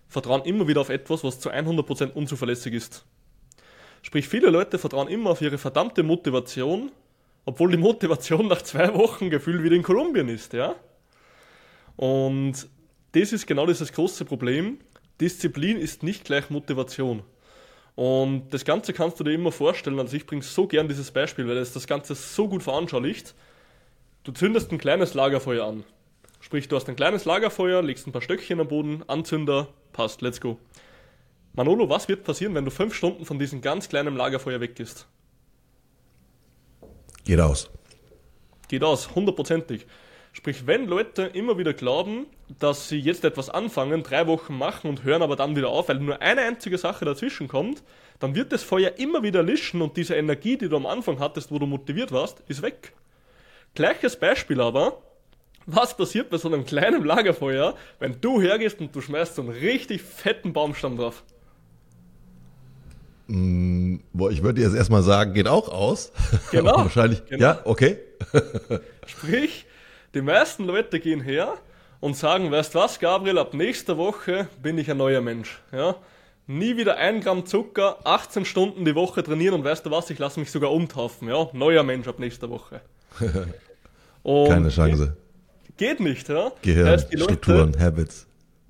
vertrauen immer wieder auf etwas, was zu 100% unzuverlässig ist. Sprich, viele Leute vertrauen immer auf ihre verdammte Motivation, obwohl die Motivation [LAUGHS] nach zwei Wochen gefühlt wieder in Kolumbien ist, ja? Und das ist genau dieses große Problem. Disziplin ist nicht gleich Motivation. Und das Ganze kannst du dir immer vorstellen, also ich bringe so gern dieses Beispiel, weil es das Ganze so gut veranschaulicht. Du zündest ein kleines Lagerfeuer an. Sprich, du hast ein kleines Lagerfeuer, legst ein paar Stöckchen am Boden, Anzünder, passt, let's go. Manolo, was wird passieren, wenn du fünf Stunden von diesem ganz kleinen Lagerfeuer weggehst? Geht aus. Geht aus, hundertprozentig. Sprich, wenn Leute immer wieder glauben, dass sie jetzt etwas anfangen, drei Wochen machen und hören aber dann wieder auf, weil nur eine einzige Sache dazwischen kommt, dann wird das Feuer immer wieder lischen und diese Energie, die du am Anfang hattest, wo du motiviert warst, ist weg. Gleiches Beispiel aber, was passiert bei so einem kleinen Lagerfeuer, wenn du hergehst und du schmeißt so einen richtig fetten Baumstamm drauf? Mm, boah, ich würde jetzt erstmal sagen, geht auch aus. Genau. [LAUGHS] wahrscheinlich. Genau. Ja, okay. [LAUGHS] Sprich, die meisten Leute gehen her und sagen, weißt was, Gabriel, ab nächster Woche bin ich ein neuer Mensch. Ja? Nie wieder ein Gramm Zucker, 18 Stunden die Woche trainieren und weißt du was, ich lasse mich sogar umtaufen. Ja? Neuer Mensch ab nächster Woche. [LAUGHS] Keine Chance. Geht nicht, ja? Gehirn, heißt, Strukturen, Habits.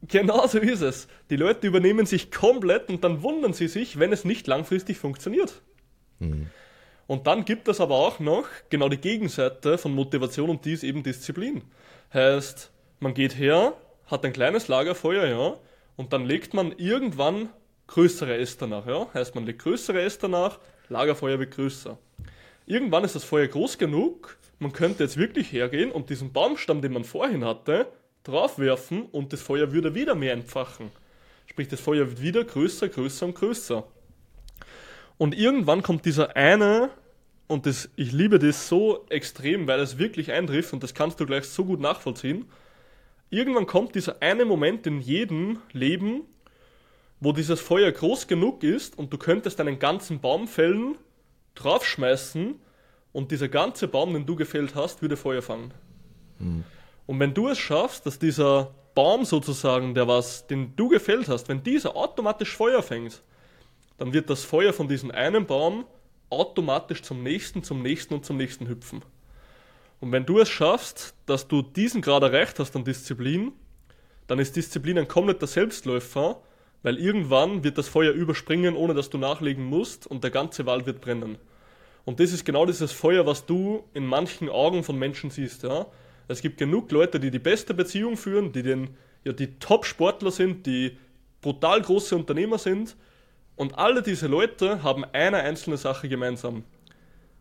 Genau so ist es. Die Leute übernehmen sich komplett und dann wundern sie sich, wenn es nicht langfristig funktioniert. Mhm. Und dann gibt es aber auch noch genau die Gegenseite von Motivation und die ist eben Disziplin. Heißt, man geht her, hat ein kleines Lagerfeuer, ja, und dann legt man irgendwann größere Äste nach, ja. Heißt, man legt größere Äste nach, Lagerfeuer wird größer. Irgendwann ist das Feuer groß genug, man könnte jetzt wirklich hergehen und diesen Baumstamm, den man vorhin hatte, draufwerfen und das Feuer würde wieder mehr entfachen. Sprich, das Feuer wird wieder größer, größer und größer. Und irgendwann kommt dieser eine, und das, ich liebe das so extrem, weil es wirklich eintrifft und das kannst du gleich so gut nachvollziehen. Irgendwann kommt dieser eine Moment in jedem Leben, wo dieses Feuer groß genug ist und du könntest einen ganzen Baum fällen, draufschmeißen und dieser ganze Baum, den du gefällt hast, würde Feuer fangen. Mhm. Und wenn du es schaffst, dass dieser Baum sozusagen, der was, den du gefällt hast, wenn dieser automatisch Feuer fängt, dann wird das Feuer von diesem einen Baum automatisch zum nächsten, zum nächsten und zum nächsten hüpfen. Und wenn du es schaffst, dass du diesen Grad erreicht hast an Disziplin, dann ist Disziplin ein kompletter Selbstläufer, weil irgendwann wird das Feuer überspringen, ohne dass du nachlegen musst und der ganze Wald wird brennen. Und das ist genau dieses Feuer, was du in manchen Augen von Menschen siehst. Ja? Es gibt genug Leute, die die beste Beziehung führen, die den, ja, die Top-Sportler sind, die brutal große Unternehmer sind. Und alle diese Leute haben eine einzelne Sache gemeinsam.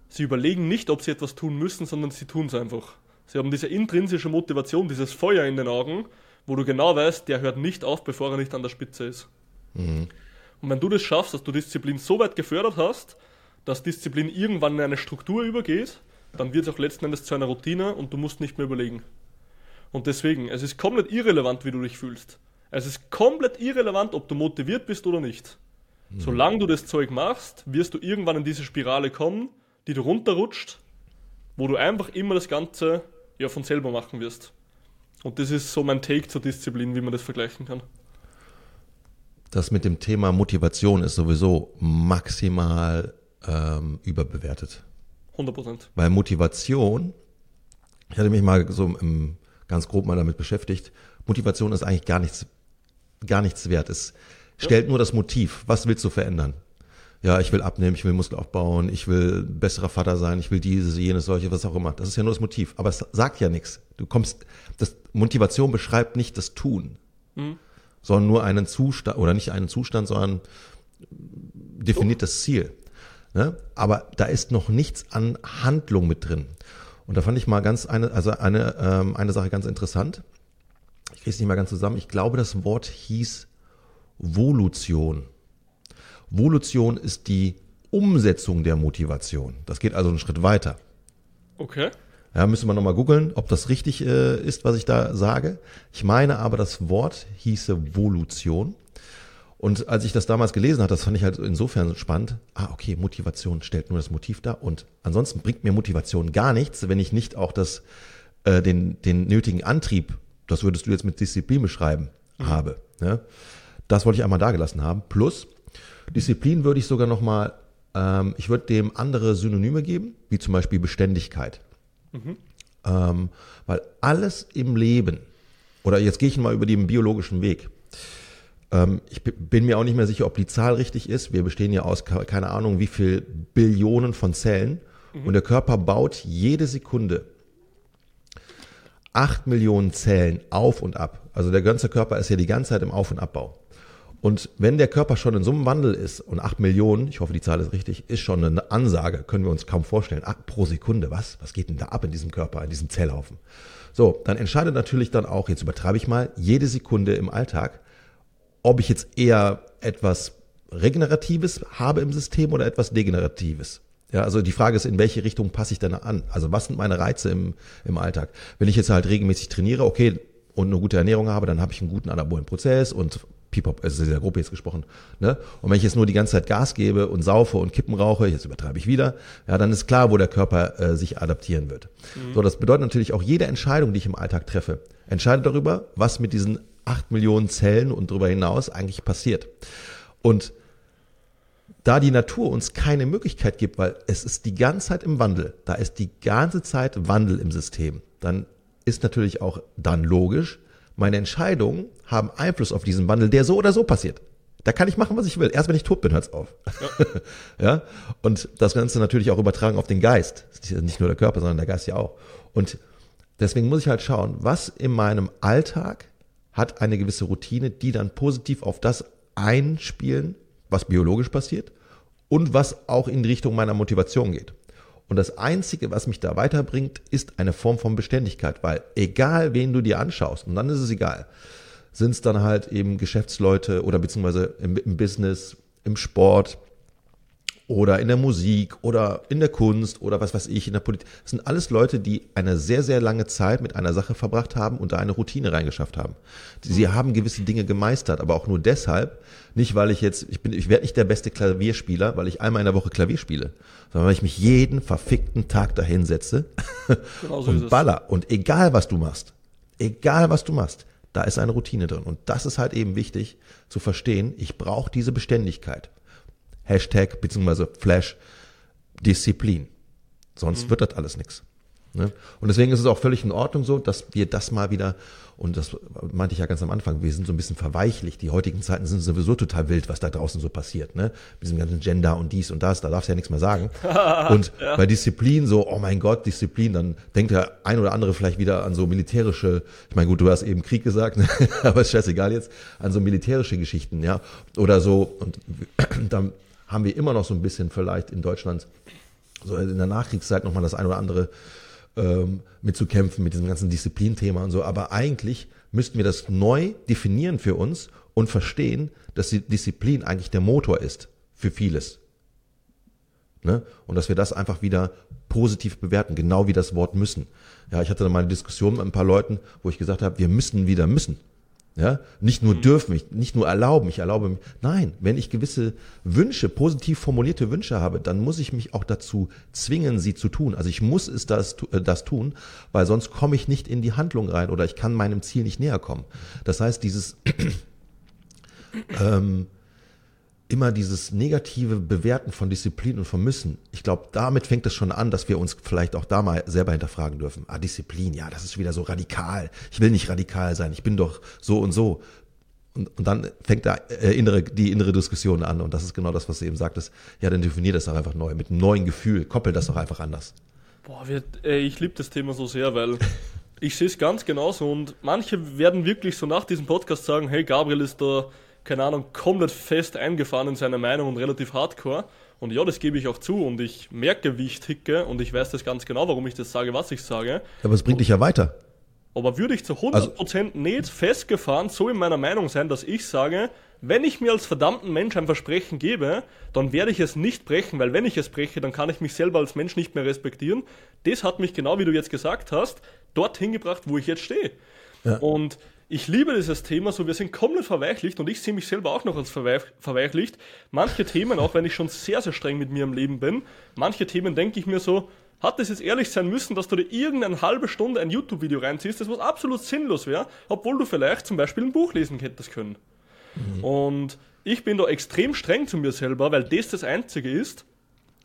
Sie überlegen nicht, ob sie etwas tun müssen, sondern sie tun es einfach. Sie haben diese intrinsische Motivation, dieses Feuer in den Augen, wo du genau weißt, der hört nicht auf, bevor er nicht an der Spitze ist. Mhm. Und wenn du das schaffst, dass du Disziplin so weit gefördert hast, dass Disziplin irgendwann in eine Struktur übergeht, dann wird es auch letzten Endes zu einer Routine und du musst nicht mehr überlegen. Und deswegen, es ist komplett irrelevant, wie du dich fühlst. Es ist komplett irrelevant, ob du motiviert bist oder nicht. Mhm. Solange du das Zeug machst, wirst du irgendwann in diese Spirale kommen, die du runterrutscht, wo du einfach immer das Ganze ja von selber machen wirst. Und das ist so mein Take zur Disziplin, wie man das vergleichen kann. Das mit dem Thema Motivation ist sowieso maximal ähm, überbewertet. 100 Prozent. Weil Motivation, ich hatte mich mal so im, ganz grob mal damit beschäftigt, Motivation ist eigentlich gar nichts, gar nichts wert. Es stellt nur das Motiv. Was willst du verändern? Ja, ich will abnehmen, ich will Muskel aufbauen, ich will besserer Vater sein, ich will dieses, jenes, solche, was auch immer. Das ist ja nur das Motiv. Aber es sagt ja nichts. Du kommst, das Motivation beschreibt nicht das Tun, mhm. sondern nur einen Zustand, oder nicht einen Zustand, sondern definiert das Ziel. Ne? Aber da ist noch nichts an Handlung mit drin. Und da fand ich mal ganz eine, also eine, ähm, eine Sache ganz interessant. Ich kriege es nicht mal ganz zusammen. Ich glaube, das Wort hieß Volution. Volution ist die Umsetzung der Motivation. Das geht also einen Schritt weiter. Okay. Ja, müssen wir nochmal googeln, ob das richtig äh, ist, was ich da sage. Ich meine aber, das Wort hieße Volution. Und als ich das damals gelesen habe, das fand ich halt insofern spannend. Ah, okay, Motivation stellt nur das Motiv dar. Und ansonsten bringt mir Motivation gar nichts, wenn ich nicht auch das, äh, den, den nötigen Antrieb, das würdest du jetzt mit Disziplin beschreiben, mhm. habe. Ne? Das wollte ich einmal da gelassen haben. Plus, Disziplin würde ich sogar nochmal, ähm, ich würde dem andere Synonyme geben, wie zum Beispiel Beständigkeit. Mhm. Ähm, weil alles im Leben, oder jetzt gehe ich mal über den biologischen Weg, ähm, ich bin mir auch nicht mehr sicher, ob die Zahl richtig ist. Wir bestehen ja aus keine Ahnung wie viel Billionen von Zellen. Mhm. Und der Körper baut jede Sekunde acht Millionen Zellen auf und ab. Also der ganze Körper ist ja die ganze Zeit im Auf- und Abbau. Und wenn der Körper schon in so einem Wandel ist und acht Millionen, ich hoffe, die Zahl ist richtig, ist schon eine Ansage, können wir uns kaum vorstellen. Acht pro Sekunde, was? Was geht denn da ab in diesem Körper, in diesem Zellhaufen? So, dann entscheidet natürlich dann auch, jetzt übertreibe ich mal, jede Sekunde im Alltag, ob ich jetzt eher etwas Regeneratives habe im System oder etwas Degeneratives. Ja, also die Frage ist, in welche Richtung passe ich denn an? Also was sind meine Reize im, im Alltag? Wenn ich jetzt halt regelmäßig trainiere, okay, und eine gute Ernährung habe, dann habe ich einen guten anabolen Prozess und Pipop, also sehr grob jetzt gesprochen. Ne? Und wenn ich jetzt nur die ganze Zeit Gas gebe und saufe und Kippen rauche, jetzt übertreibe ich wieder, ja, dann ist klar, wo der Körper äh, sich adaptieren wird. Mhm. So, das bedeutet natürlich auch jede Entscheidung, die ich im Alltag treffe, entscheidet darüber, was mit diesen acht Millionen Zellen und darüber hinaus eigentlich passiert. Und da die Natur uns keine Möglichkeit gibt, weil es ist die ganze Zeit im Wandel, da ist die ganze Zeit Wandel im System, dann ist natürlich auch dann logisch, meine Entscheidungen haben Einfluss auf diesen Wandel, der so oder so passiert. Da kann ich machen, was ich will. Erst wenn ich tot bin, hört's auf. Ja. [LAUGHS] ja. Und das Ganze natürlich auch übertragen auf den Geist. Nicht nur der Körper, sondern der Geist ja auch. Und deswegen muss ich halt schauen, was in meinem Alltag hat eine gewisse Routine, die dann positiv auf das einspielen, was biologisch passiert und was auch in die Richtung meiner Motivation geht. Und das Einzige, was mich da weiterbringt, ist eine Form von Beständigkeit, weil egal wen du dir anschaust, und dann ist es egal, sind es dann halt eben Geschäftsleute oder beziehungsweise im, im Business, im Sport, oder in der Musik oder in der Kunst oder was weiß ich, in der Politik. Das sind alles Leute, die eine sehr, sehr lange Zeit mit einer Sache verbracht haben und da eine Routine reingeschafft haben. Sie haben gewisse Dinge gemeistert, aber auch nur deshalb, nicht weil ich jetzt, ich bin, ich werde nicht der beste Klavierspieler, weil ich einmal in der Woche Klavier spiele, sondern weil ich mich jeden verfickten Tag dahin setze [LAUGHS] genau so und baller. Und egal was du machst, egal was du machst, da ist eine Routine drin. Und das ist halt eben wichtig zu verstehen. Ich brauche diese Beständigkeit. Hashtag beziehungsweise Flash Disziplin. Sonst mhm. wird das alles nichts. Ne? Und deswegen ist es auch völlig in Ordnung so, dass wir das mal wieder, und das meinte ich ja ganz am Anfang, wir sind so ein bisschen verweichlicht. Die heutigen Zeiten sind sowieso total wild, was da draußen so passiert. Ne? Mit diesem ganzen Gender und dies und das, da darfst du ja nichts mehr sagen. [LAUGHS] und ja. bei Disziplin so, oh mein Gott, Disziplin, dann denkt der ein oder andere vielleicht wieder an so militärische, ich meine, gut, du hast eben Krieg gesagt, ne? [LAUGHS] aber ist scheißegal jetzt, an so militärische Geschichten, ja. Oder so, und [CLEARS THROAT] dann haben wir immer noch so ein bisschen vielleicht in Deutschland, so in der Nachkriegszeit nochmal das ein oder andere ähm, mitzukämpfen mit diesem ganzen Disziplinthema und so. Aber eigentlich müssten wir das neu definieren für uns und verstehen, dass die Disziplin eigentlich der Motor ist für vieles. Ne? Und dass wir das einfach wieder positiv bewerten, genau wie das Wort müssen. Ja, ich hatte da mal eine Diskussion mit ein paar Leuten, wo ich gesagt habe, wir müssen wieder müssen. Ja, nicht nur mhm. dürfen, nicht nur erlauben, ich erlaube mich. Nein, wenn ich gewisse Wünsche, positiv formulierte Wünsche habe, dann muss ich mich auch dazu zwingen, sie zu tun. Also ich muss es das, äh, das tun, weil sonst komme ich nicht in die Handlung rein oder ich kann meinem Ziel nicht näher kommen. Das heißt, dieses [CLEARS THROAT] ähm, immer dieses negative Bewerten von Disziplin und von Müssen, ich glaube, damit fängt es schon an, dass wir uns vielleicht auch da mal selber hinterfragen dürfen. Ah, Disziplin, ja, das ist wieder so radikal. Ich will nicht radikal sein, ich bin doch so und so. Und, und dann fängt da äh, innere, die innere Diskussion an. Und das ist genau das, was du eben sagtest. Ja, dann definier das doch einfach neu, mit einem neuen Gefühl. Koppel das doch einfach anders. Boah, wir, ey, ich liebe das Thema so sehr, weil ich sehe es ganz genauso. Und manche werden wirklich so nach diesem Podcast sagen, hey, Gabriel ist da keine Ahnung, komplett fest eingefahren in seiner Meinung und relativ hardcore. Und ja, das gebe ich auch zu und ich merke, wie ich ticke und ich weiß das ganz genau, warum ich das sage, was ich sage. Aber es bringt und, dich ja weiter. Aber würde ich zu 100% also, nicht festgefahren so in meiner Meinung sein, dass ich sage, wenn ich mir als verdammten Mensch ein Versprechen gebe, dann werde ich es nicht brechen, weil wenn ich es breche, dann kann ich mich selber als Mensch nicht mehr respektieren. Das hat mich genau wie du jetzt gesagt hast, dorthin gebracht, wo ich jetzt stehe. Ja. Und ich liebe dieses Thema, so wir sind komplett verweichlicht und ich sehe mich selber auch noch als verweich, verweichlicht. Manche Themen, auch wenn ich schon sehr, sehr streng mit mir im Leben bin, manche Themen denke ich mir so, hat es jetzt ehrlich sein müssen, dass du dir irgendeine halbe Stunde ein YouTube-Video reinziehst, das was absolut sinnlos wäre, obwohl du vielleicht zum Beispiel ein Buch lesen hättest können. Mhm. Und ich bin da extrem streng zu mir selber, weil das das Einzige ist,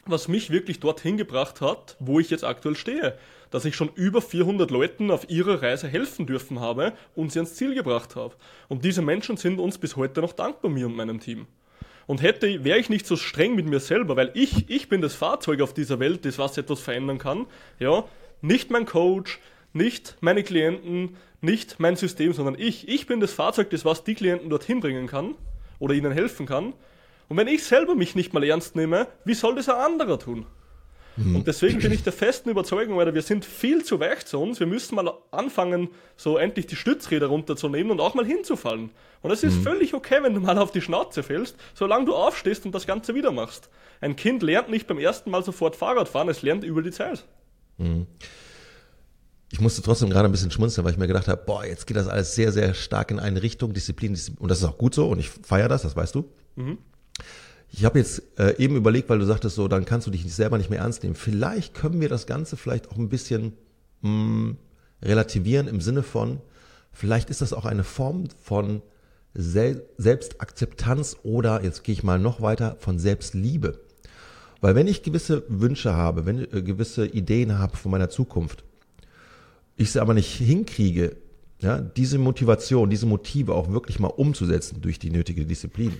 was mich wirklich dorthin gebracht hat, wo ich jetzt aktuell stehe dass ich schon über 400 Leuten auf ihrer Reise helfen dürfen habe und sie ans Ziel gebracht habe. Und diese Menschen sind uns bis heute noch dankbar, mir und meinem Team. Und hätte, wäre ich nicht so streng mit mir selber, weil ich, ich bin das Fahrzeug auf dieser Welt, das was etwas verändern kann, ja, nicht mein Coach, nicht meine Klienten, nicht mein System, sondern ich. Ich bin das Fahrzeug, das was die Klienten dorthin bringen kann oder ihnen helfen kann. Und wenn ich selber mich nicht mal ernst nehme, wie soll das ein anderer tun? Mhm. Und deswegen bin ich der festen Überzeugung, weil wir sind viel zu weich zu uns. Wir müssen mal anfangen, so endlich die Stützräder runterzunehmen und auch mal hinzufallen. Und es ist mhm. völlig okay, wenn du mal auf die Schnauze fällst, solange du aufstehst und das Ganze wieder machst. Ein Kind lernt nicht beim ersten Mal sofort Fahrrad fahren, es lernt über die Zeit. Mhm. Ich musste trotzdem gerade ein bisschen schmunzeln, weil ich mir gedacht habe, boah, jetzt geht das alles sehr, sehr stark in eine Richtung, Disziplin, Disziplin. und das ist auch gut so und ich feiere das, das weißt du. Mhm. Ich habe jetzt äh, eben überlegt, weil du sagtest so, dann kannst du dich selber nicht mehr ernst nehmen. Vielleicht können wir das Ganze vielleicht auch ein bisschen mh, mm, relativieren im Sinne von, vielleicht ist das auch eine Form von Sel Selbstakzeptanz oder, jetzt gehe ich mal noch weiter, von Selbstliebe. Weil wenn ich gewisse Wünsche habe, wenn ich äh, gewisse Ideen habe von meiner Zukunft, ich sie aber nicht hinkriege, ja, diese Motivation, diese Motive auch wirklich mal umzusetzen durch die nötige Disziplin,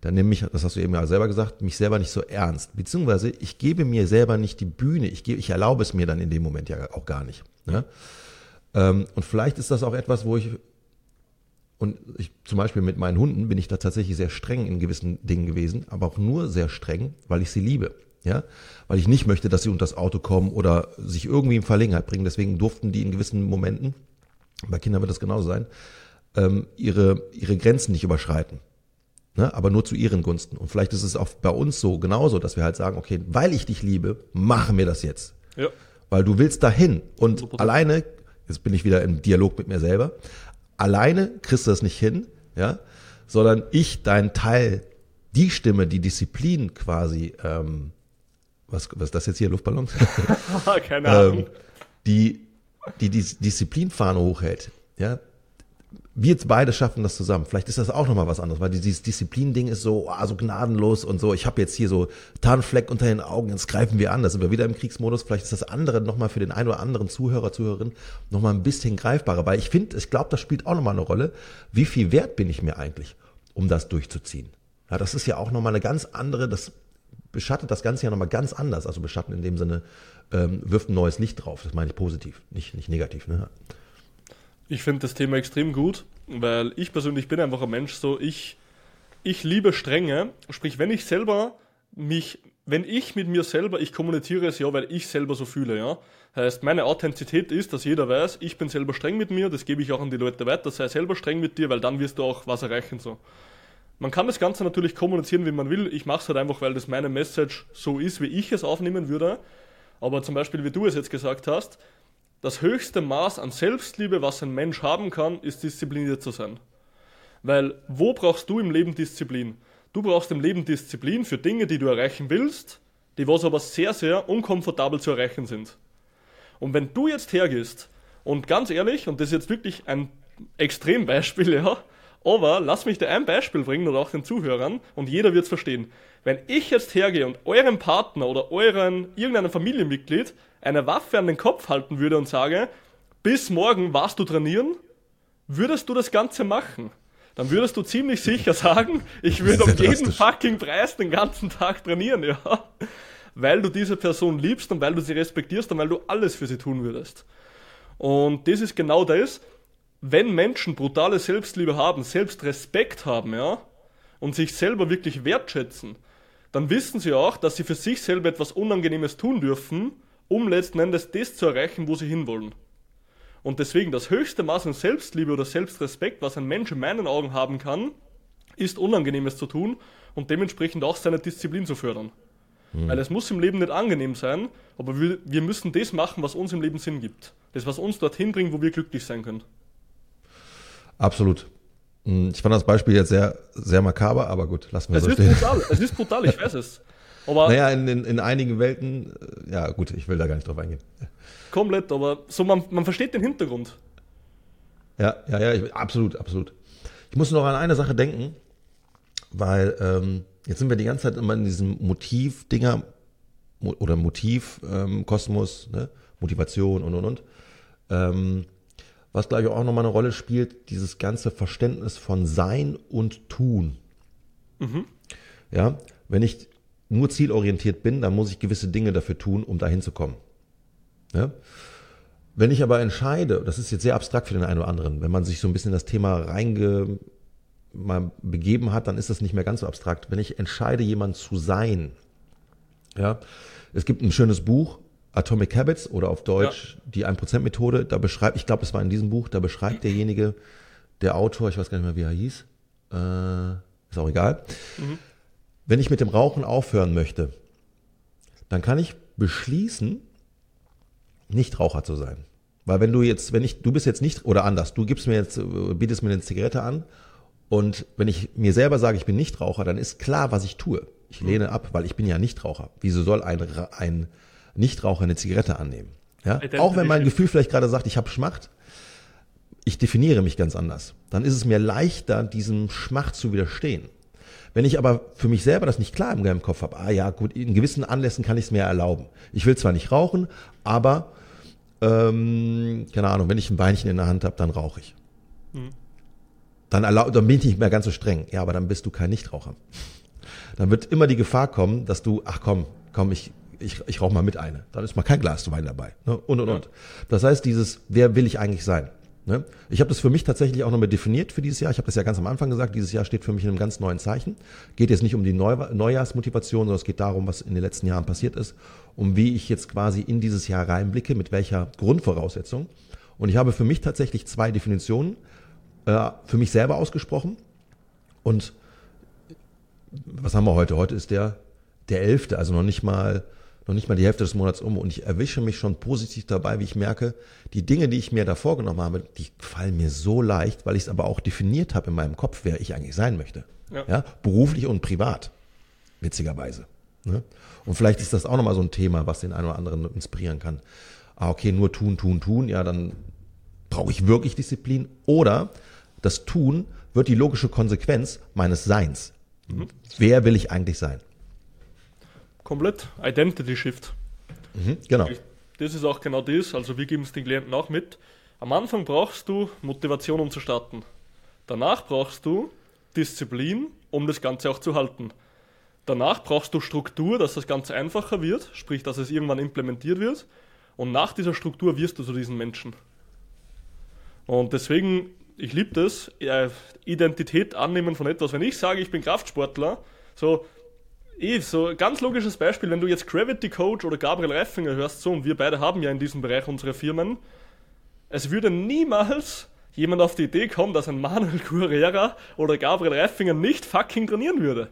dann nehme ich, das hast du eben ja selber gesagt, mich selber nicht so ernst. Beziehungsweise ich gebe mir selber nicht die Bühne, ich, gebe, ich erlaube es mir dann in dem Moment ja auch gar nicht. Ne? Ähm, und vielleicht ist das auch etwas, wo ich, und ich zum Beispiel mit meinen Hunden bin ich da tatsächlich sehr streng in gewissen Dingen gewesen, aber auch nur sehr streng, weil ich sie liebe. Ja, weil ich nicht möchte, dass sie unter das Auto kommen oder sich irgendwie in Verlegenheit bringen. Deswegen durften die in gewissen Momenten, bei Kindern wird das genauso sein, ähm, ihre, ihre Grenzen nicht überschreiten. Ne? Aber nur zu ihren Gunsten. Und vielleicht ist es auch bei uns so genauso, dass wir halt sagen, okay, weil ich dich liebe, machen wir das jetzt. Ja. Weil du willst dahin. Und Super. alleine, jetzt bin ich wieder im Dialog mit mir selber, alleine kriegst du das nicht hin, ja, sondern ich, dein Teil, die Stimme, die Disziplin quasi ähm, was, was ist das jetzt hier, Luftballons? [LAUGHS] Keine Ahnung. ähm, die, die die Disziplinfahne hochhält, ja, wir beide schaffen das zusammen. Vielleicht ist das auch nochmal was anderes, weil dieses Disziplin-Ding ist so, oh, so gnadenlos und so. Ich habe jetzt hier so Tarnfleck unter den Augen, jetzt greifen wir an. Da sind wir wieder im Kriegsmodus. Vielleicht ist das andere nochmal für den einen oder anderen Zuhörer, Zuhörerin nochmal ein bisschen greifbarer. Weil ich finde, ich glaube, das spielt auch nochmal eine Rolle. Wie viel wert bin ich mir eigentlich, um das durchzuziehen? Ja, das ist ja auch nochmal eine ganz andere, das beschattet das Ganze ja nochmal ganz anders. Also beschatten in dem Sinne, ähm, wirft ein neues Licht drauf. Das meine ich positiv, nicht, nicht negativ. Ne? Ich finde das Thema extrem gut, weil ich persönlich bin einfach ein Mensch, so ich, ich liebe Strenge. Sprich, wenn ich selber mich, wenn ich mit mir selber, ich kommuniziere es ja, weil ich selber so fühle, ja. Heißt, meine Authentizität ist, dass jeder weiß, ich bin selber streng mit mir, das gebe ich auch an die Leute weiter, sei selber streng mit dir, weil dann wirst du auch was erreichen, so. Man kann das Ganze natürlich kommunizieren, wie man will. Ich mache es halt einfach, weil das meine Message so ist, wie ich es aufnehmen würde. Aber zum Beispiel, wie du es jetzt gesagt hast, das höchste Maß an Selbstliebe, was ein Mensch haben kann, ist diszipliniert zu sein. Weil wo brauchst du im Leben Disziplin? Du brauchst im Leben Disziplin für Dinge, die du erreichen willst, die was aber sehr, sehr unkomfortabel zu erreichen sind. Und wenn du jetzt hergehst und ganz ehrlich, und das ist jetzt wirklich ein Extrembeispiel, [LAUGHS] ja, aber lass mich dir ein Beispiel bringen oder auch den Zuhörern und jeder wird es verstehen. Wenn ich jetzt hergehe und eurem Partner oder euren irgendeinem Familienmitglied eine Waffe an den Kopf halten würde und sage, bis morgen warst du trainieren, würdest du das Ganze machen? Dann würdest du ziemlich sicher sagen, [LAUGHS] ich würde um jeden fucking Preis den ganzen Tag trainieren, ja. Weil du diese Person liebst und weil du sie respektierst und weil du alles für sie tun würdest. Und das ist genau das, wenn Menschen brutale Selbstliebe haben, Selbstrespekt haben, ja, und sich selber wirklich wertschätzen, dann wissen sie auch, dass sie für sich selber etwas Unangenehmes tun dürfen, um letzten Endes das zu erreichen, wo sie hinwollen. Und deswegen das höchste Maß an Selbstliebe oder Selbstrespekt, was ein Mensch in meinen Augen haben kann, ist Unangenehmes zu tun und dementsprechend auch seine Disziplin zu fördern. Mhm. Weil es muss im Leben nicht angenehm sein, aber wir, wir müssen das machen, was uns im Leben Sinn gibt. Das, was uns dorthin bringt, wo wir glücklich sein können. Absolut. Hm, ich fand das Beispiel jetzt sehr, sehr makaber, aber gut, lassen wir es so ist stehen. Brutal. Es ist brutal, ich weiß [LAUGHS] es. Aber naja, in, in, in einigen Welten, äh, ja gut, ich will da gar nicht drauf eingehen. Komplett, aber so man, man versteht den Hintergrund. Ja, ja, ja, ich, absolut, absolut. Ich muss noch an eine Sache denken, weil ähm, jetzt sind wir die ganze Zeit immer in diesem Motiv-Dinger oder Motiv-Kosmos, ähm, ne? Motivation und und und. Ähm, was, glaube ich, auch nochmal eine Rolle spielt, dieses ganze Verständnis von Sein und Tun. Mhm. Ja, wenn ich nur zielorientiert bin, dann muss ich gewisse Dinge dafür tun, um dahin zu kommen. Ja? Wenn ich aber entscheide, das ist jetzt sehr abstrakt für den einen oder anderen, wenn man sich so ein bisschen in das Thema reinge mal begeben hat, dann ist das nicht mehr ganz so abstrakt. Wenn ich entscheide, jemand zu sein, ja, es gibt ein schönes Buch, Atomic Habits oder auf Deutsch ja. die 1%-Methode, da beschreibt, ich glaube, es war in diesem Buch, da beschreibt derjenige, der Autor, ich weiß gar nicht mehr, wie er hieß, äh, ist auch egal. Mhm. Wenn ich mit dem Rauchen aufhören möchte, dann kann ich beschließen, nicht Raucher zu sein. Weil wenn du jetzt, wenn ich, du bist jetzt nicht, oder anders, du gibst mir jetzt, bietest mir eine Zigarette an und wenn ich mir selber sage, ich bin nicht Raucher, dann ist klar, was ich tue. Ich lehne mhm. ab, weil ich bin ja nicht Raucher. Wieso soll ein, ein Nichtraucher eine Zigarette annehmen. Ja? Auch wenn mein Gefühl vielleicht gerade sagt, ich habe Schmacht, ich definiere mich ganz anders. Dann ist es mir leichter, diesem Schmacht zu widerstehen. Wenn ich aber für mich selber das nicht klar im Kopf habe, ah ja, gut, in gewissen Anlässen kann ich es mir erlauben. Ich will zwar nicht rauchen, aber ähm, keine Ahnung, wenn ich ein Beinchen in der Hand habe, dann rauche ich. Mhm. Dann, erlaub, dann bin ich nicht mehr ganz so streng. Ja, aber dann bist du kein Nichtraucher. Dann wird immer die Gefahr kommen, dass du, ach komm, komm, ich, ich, ich rauche mal mit eine. Dann ist mal kein Glas Wein dabei. Ne? Und, und, ja. und. Das heißt, dieses, wer will ich eigentlich sein? Ne? Ich habe das für mich tatsächlich auch nochmal definiert für dieses Jahr. Ich habe das ja ganz am Anfang gesagt, dieses Jahr steht für mich in einem ganz neuen Zeichen. Geht jetzt nicht um die Neu Neujahrsmotivation, sondern es geht darum, was in den letzten Jahren passiert ist, um wie ich jetzt quasi in dieses Jahr reinblicke, mit welcher Grundvoraussetzung. Und ich habe für mich tatsächlich zwei Definitionen äh, für mich selber ausgesprochen. Und was haben wir heute? Heute ist der, der 11., also noch nicht mal noch nicht mal die Hälfte des Monats um und ich erwische mich schon positiv dabei, wie ich merke, die Dinge, die ich mir da vorgenommen habe, die fallen mir so leicht, weil ich es aber auch definiert habe in meinem Kopf, wer ich eigentlich sein möchte. Ja. ja beruflich und privat. Witzigerweise. Ne? Und vielleicht ist das auch nochmal so ein Thema, was den einen oder anderen inspirieren kann. Ah, okay, nur tun, tun, tun, ja, dann brauche ich wirklich Disziplin. Oder das Tun wird die logische Konsequenz meines Seins. Mhm. Wer will ich eigentlich sein? Komplett Identity Shift. Mhm, genau. Das ist auch genau das. Also wir geben es den Klienten auch mit. Am Anfang brauchst du Motivation, um zu starten. Danach brauchst du Disziplin, um das Ganze auch zu halten. Danach brauchst du Struktur, dass das Ganze einfacher wird, sprich, dass es irgendwann implementiert wird. Und nach dieser Struktur wirst du zu diesen Menschen. Und deswegen, ich liebe das, Identität annehmen von etwas. Wenn ich sage, ich bin Kraftsportler, so, Eh, so ganz logisches Beispiel, wenn du jetzt Gravity Coach oder Gabriel Reifinger hörst, so, und wir beide haben ja in diesem Bereich unsere Firmen, es würde niemals jemand auf die Idee kommen, dass ein Manuel Guerrera oder Gabriel Reifinger nicht fucking trainieren würde.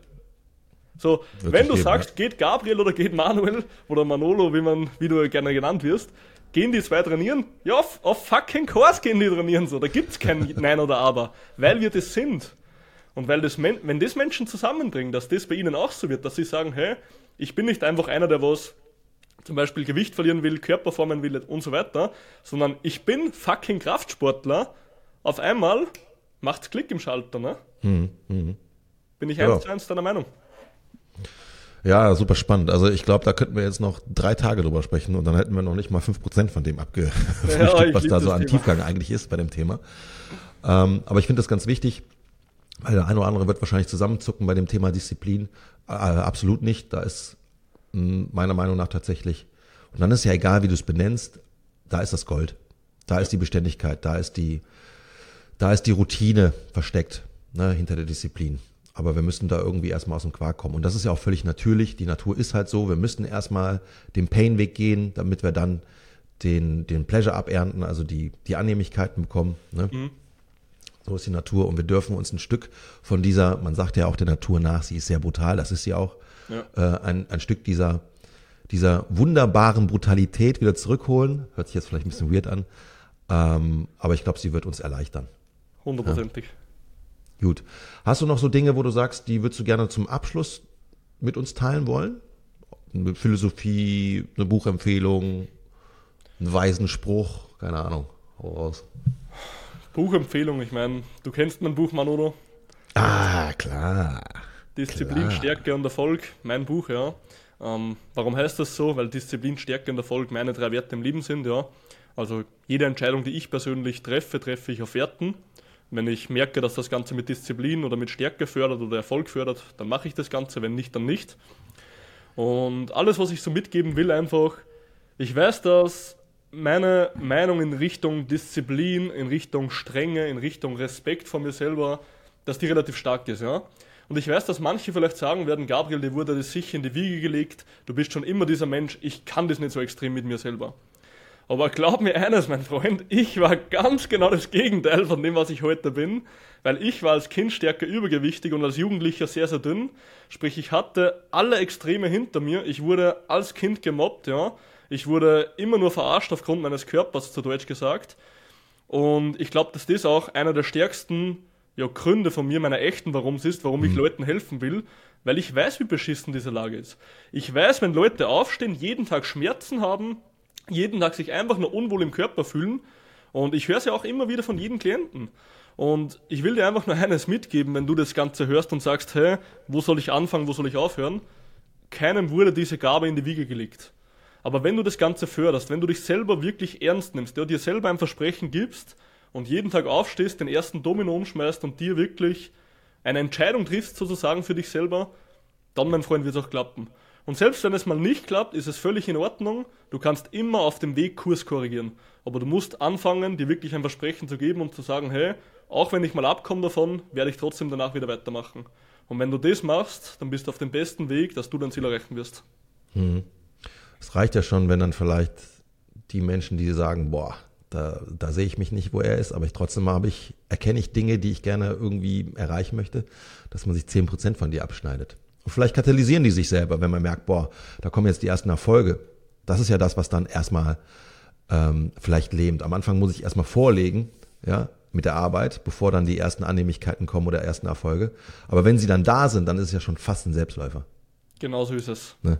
So, Wird wenn du geben, sagst, geht Gabriel oder geht Manuel oder Manolo, wie man, wie du gerne genannt wirst, gehen die zwei trainieren? Ja, auf, auf fucking Kurs gehen die trainieren so. Da gibt's kein Nein oder Aber, weil wir das sind. Und weil das, wenn das Menschen zusammenbringen, dass das bei ihnen auch so wird, dass sie sagen, hey, ich bin nicht einfach einer, der was zum Beispiel Gewicht verlieren will, Körper formen will und so weiter, sondern ich bin fucking Kraftsportler, auf einmal macht's Klick im Schalter, ne? Mhm. Mhm. Bin ich eins ja. zu eins deiner Meinung. Ja, super spannend. Also ich glaube, da könnten wir jetzt noch drei Tage drüber sprechen und dann hätten wir noch nicht mal fünf Prozent von dem [LAUGHS] abgefrühstückt, ja, was da so an. Tiefgang eigentlich ist bei dem Thema. Ähm, aber ich finde das ganz wichtig, weil der eine oder andere wird wahrscheinlich zusammenzucken bei dem Thema Disziplin. Äh, absolut nicht. Da ist mh, hm, meiner Meinung nach tatsächlich, und dann ist ja egal, wie du es benennst, da ist das Gold. Da ist die Beständigkeit, da ist die, da ist die Routine versteckt, ne, hinter der Disziplin. Aber wir müssen da irgendwie erstmal aus dem Quark kommen. Und das ist ja auch völlig natürlich. Die Natur ist halt so. Wir müssen erstmal den Pain-Weg gehen, damit wir dann den, den Pleasure abernten, also die, die Annehmlichkeiten bekommen. Ne? Mhm. So ist die Natur und wir dürfen uns ein Stück von dieser, man sagt ja auch der Natur nach, sie ist sehr brutal, das ist sie auch, ja. äh, ein, ein Stück dieser, dieser wunderbaren Brutalität wieder zurückholen. Hört sich jetzt vielleicht ein bisschen weird an, ähm, aber ich glaube, sie wird uns erleichtern. Hundertprozentig. Ja. Gut. Hast du noch so Dinge, wo du sagst, die würdest du gerne zum Abschluss mit uns teilen wollen? Eine Philosophie, eine Buchempfehlung, einen weisen Spruch, keine Ahnung. Hau raus. Buchempfehlung, ich meine, du kennst mein Buch, Manolo. Ah, klar. Disziplin, klar. Stärke und Erfolg, mein Buch, ja. Ähm, warum heißt das so? Weil Disziplin, Stärke und Erfolg meine drei Werte im Leben sind, ja. Also jede Entscheidung, die ich persönlich treffe, treffe ich auf Werten. Wenn ich merke, dass das Ganze mit Disziplin oder mit Stärke fördert oder Erfolg fördert, dann mache ich das Ganze, wenn nicht, dann nicht. Und alles, was ich so mitgeben will, einfach, ich weiß, dass meine Meinung in Richtung Disziplin, in Richtung Strenge, in Richtung Respekt vor mir selber, dass die relativ stark ist, ja. Und ich weiß, dass manche vielleicht sagen werden, Gabriel, dir wurde das sicher in die Wiege gelegt, du bist schon immer dieser Mensch, ich kann das nicht so extrem mit mir selber. Aber glaub mir eines, mein Freund, ich war ganz genau das Gegenteil von dem, was ich heute bin, weil ich war als Kind stärker übergewichtig und als Jugendlicher sehr, sehr dünn. Sprich, ich hatte alle Extreme hinter mir. Ich wurde als Kind gemobbt, ja. Ich wurde immer nur verarscht aufgrund meines Körpers, zu Deutsch gesagt. Und ich glaube, dass das auch einer der stärksten ja, Gründe von mir, meiner echten Warums ist, warum ich mhm. Leuten helfen will, weil ich weiß, wie beschissen diese Lage ist. Ich weiß, wenn Leute aufstehen, jeden Tag Schmerzen haben, jeden Tag sich einfach nur unwohl im Körper fühlen. Und ich höre es ja auch immer wieder von jedem Klienten. Und ich will dir einfach nur [LAUGHS] eines mitgeben, wenn du das Ganze hörst und sagst, hey, wo soll ich anfangen, wo soll ich aufhören? Keinem wurde diese Gabe in die Wiege gelegt. Aber wenn du das Ganze förderst, wenn du dich selber wirklich ernst nimmst, ja, dir selber ein Versprechen gibst und jeden Tag aufstehst, den ersten Domino umschmeißt und dir wirklich eine Entscheidung triffst, sozusagen für dich selber, dann, mein Freund, wird es auch klappen. Und selbst wenn es mal nicht klappt, ist es völlig in Ordnung. Du kannst immer auf dem Weg Kurs korrigieren. Aber du musst anfangen, dir wirklich ein Versprechen zu geben und zu sagen, hey, auch wenn ich mal abkomme davon, werde ich trotzdem danach wieder weitermachen. Und wenn du das machst, dann bist du auf dem besten Weg, dass du dein Ziel erreichen wirst. Hm. Es reicht ja schon, wenn dann vielleicht die Menschen, die sagen, boah, da, da sehe ich mich nicht, wo er ist, aber ich trotzdem habe ich, erkenne ich Dinge, die ich gerne irgendwie erreichen möchte, dass man sich zehn Prozent von dir abschneidet. Und vielleicht katalysieren die sich selber, wenn man merkt, boah, da kommen jetzt die ersten Erfolge. Das ist ja das, was dann erstmal ähm, vielleicht lähmt. Am Anfang muss ich erstmal vorlegen, ja, mit der Arbeit, bevor dann die ersten Annehmlichkeiten kommen oder ersten Erfolge. Aber wenn sie dann da sind, dann ist es ja schon fast ein Selbstläufer. Genau so ist es. Ne?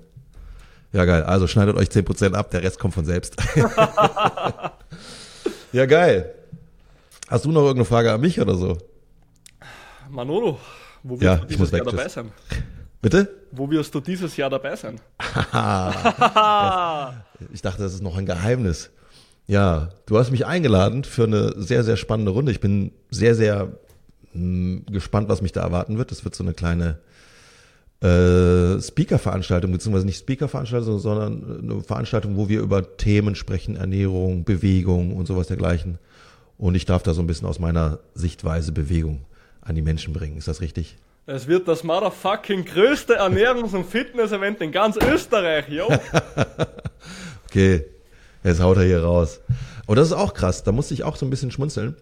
Ja, geil. Also schneidet euch 10% ab, der Rest kommt von selbst. [LAUGHS] ja, geil. Hast du noch irgendeine Frage an mich oder so? Manolo, wo Ja, wirst du ich muss dieses Jahr dabei sein? Bitte? Wo wirst du dieses Jahr dabei sein? [LAUGHS] Ich dachte, das ist noch ein Geheimnis. Ja, du hast mich eingeladen für eine sehr, sehr spannende Runde. Ich bin sehr, sehr mh, gespannt, was mich da erwarten wird. Das wird so eine kleine äh, Speaker-Veranstaltung, beziehungsweise nicht Speaker-Veranstaltung, sondern eine Veranstaltung, wo wir über Themen sprechen, Ernährung, Bewegung und sowas dergleichen. Und ich darf da so ein bisschen aus meiner Sichtweise Bewegung an die Menschen bringen. Ist das richtig? Es wird das motherfucking größte Ernährungs- und Fitness-Event in ganz Österreich, yo. [LAUGHS] Okay, jetzt haut er hier raus. Und das ist auch krass, da musste ich auch so ein bisschen schmunzeln.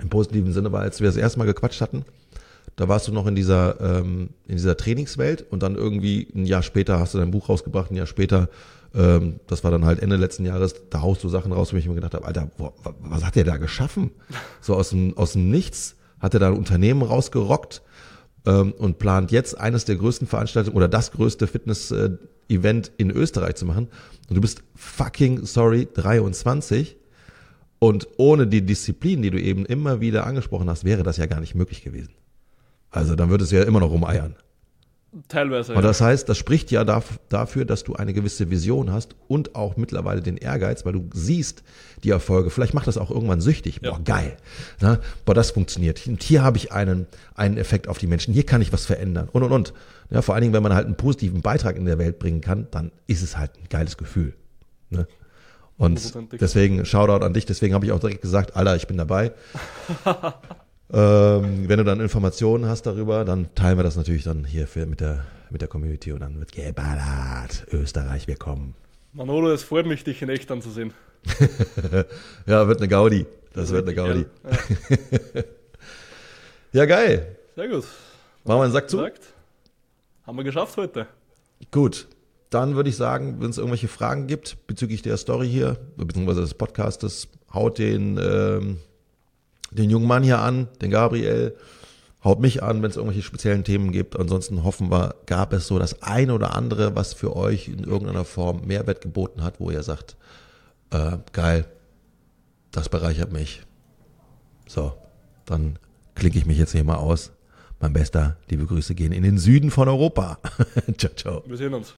Im positiven Sinne, weil als wir das erste Mal gequatscht hatten, da warst du noch in dieser, ähm, in dieser Trainingswelt und dann irgendwie ein Jahr später hast du dein Buch rausgebracht, ein Jahr später, ähm, das war dann halt Ende letzten Jahres, da haust du Sachen raus, wo ich mir gedacht habe, Alter, wa- was hat der da geschaffen? So aus dem, aus dem Nichts hat er da ein Unternehmen rausgerockt ähm, und plant jetzt eines der größten Veranstaltungen oder das größte Fitness-Event in Österreich zu machen. Und du bist fucking, sorry, 23. Und ohne die Disziplin, die du eben immer wieder angesprochen hast, wäre das ja gar nicht möglich gewesen. Also dann würdest du ja immer noch rumeiern. Teilweise. Und das heißt, das spricht ja daf- dafür, dass du eine gewisse Vision hast und auch mittlerweile den Ehrgeiz, weil du siehst die Erfolge. Vielleicht macht das auch irgendwann süchtig. Boah, Ja. geil. Na, boah, das funktioniert. Und hier habe ich einen, einen Effekt auf die Menschen. Hier kann ich was verändern. Und, und, und. Ja, vor allen Dingen, wenn man halt einen positiven Beitrag in der Welt bringen kann, dann ist es halt ein geiles Gefühl. Ne? Und deswegen, Shoutout an dich. Deswegen habe ich auch direkt gesagt, Alter, ich bin dabei. [LAUGHS] Ähm, wenn du dann Informationen hast darüber, dann teilen wir das natürlich dann hier für, mit, der, mit der Community und dann wird geballert. Österreich, wir kommen. Manolo, es freut mich, dich in echt anzusehen. [LAUGHS] Ja, wird eine Gaudi. Das wird eine Gaudi. Ja, [LAUGHS] Ja, geil. sehr gut. Machen wir einen Sack zu? Haben wir geschafft heute. Gut. Dann würde ich sagen, wenn es irgendwelche Fragen gibt bezüglich der Story hier, beziehungsweise des Podcastes, haut den, ähm, den jungen Mann hier an, den Gabriel, haut mich an, wenn es irgendwelche speziellen Themen gibt. Ansonsten hoffen wir, gab es so das eine oder andere, was für euch in irgendeiner Form Mehrwert geboten hat, wo ihr sagt, äh, geil, das bereichert mich. So, dann klicke ich mich jetzt hier mal aus. Mein Bester, liebe Grüße gehen in den Süden von Europa. [LAUGHS] ciao, ciao. Wir sehen uns.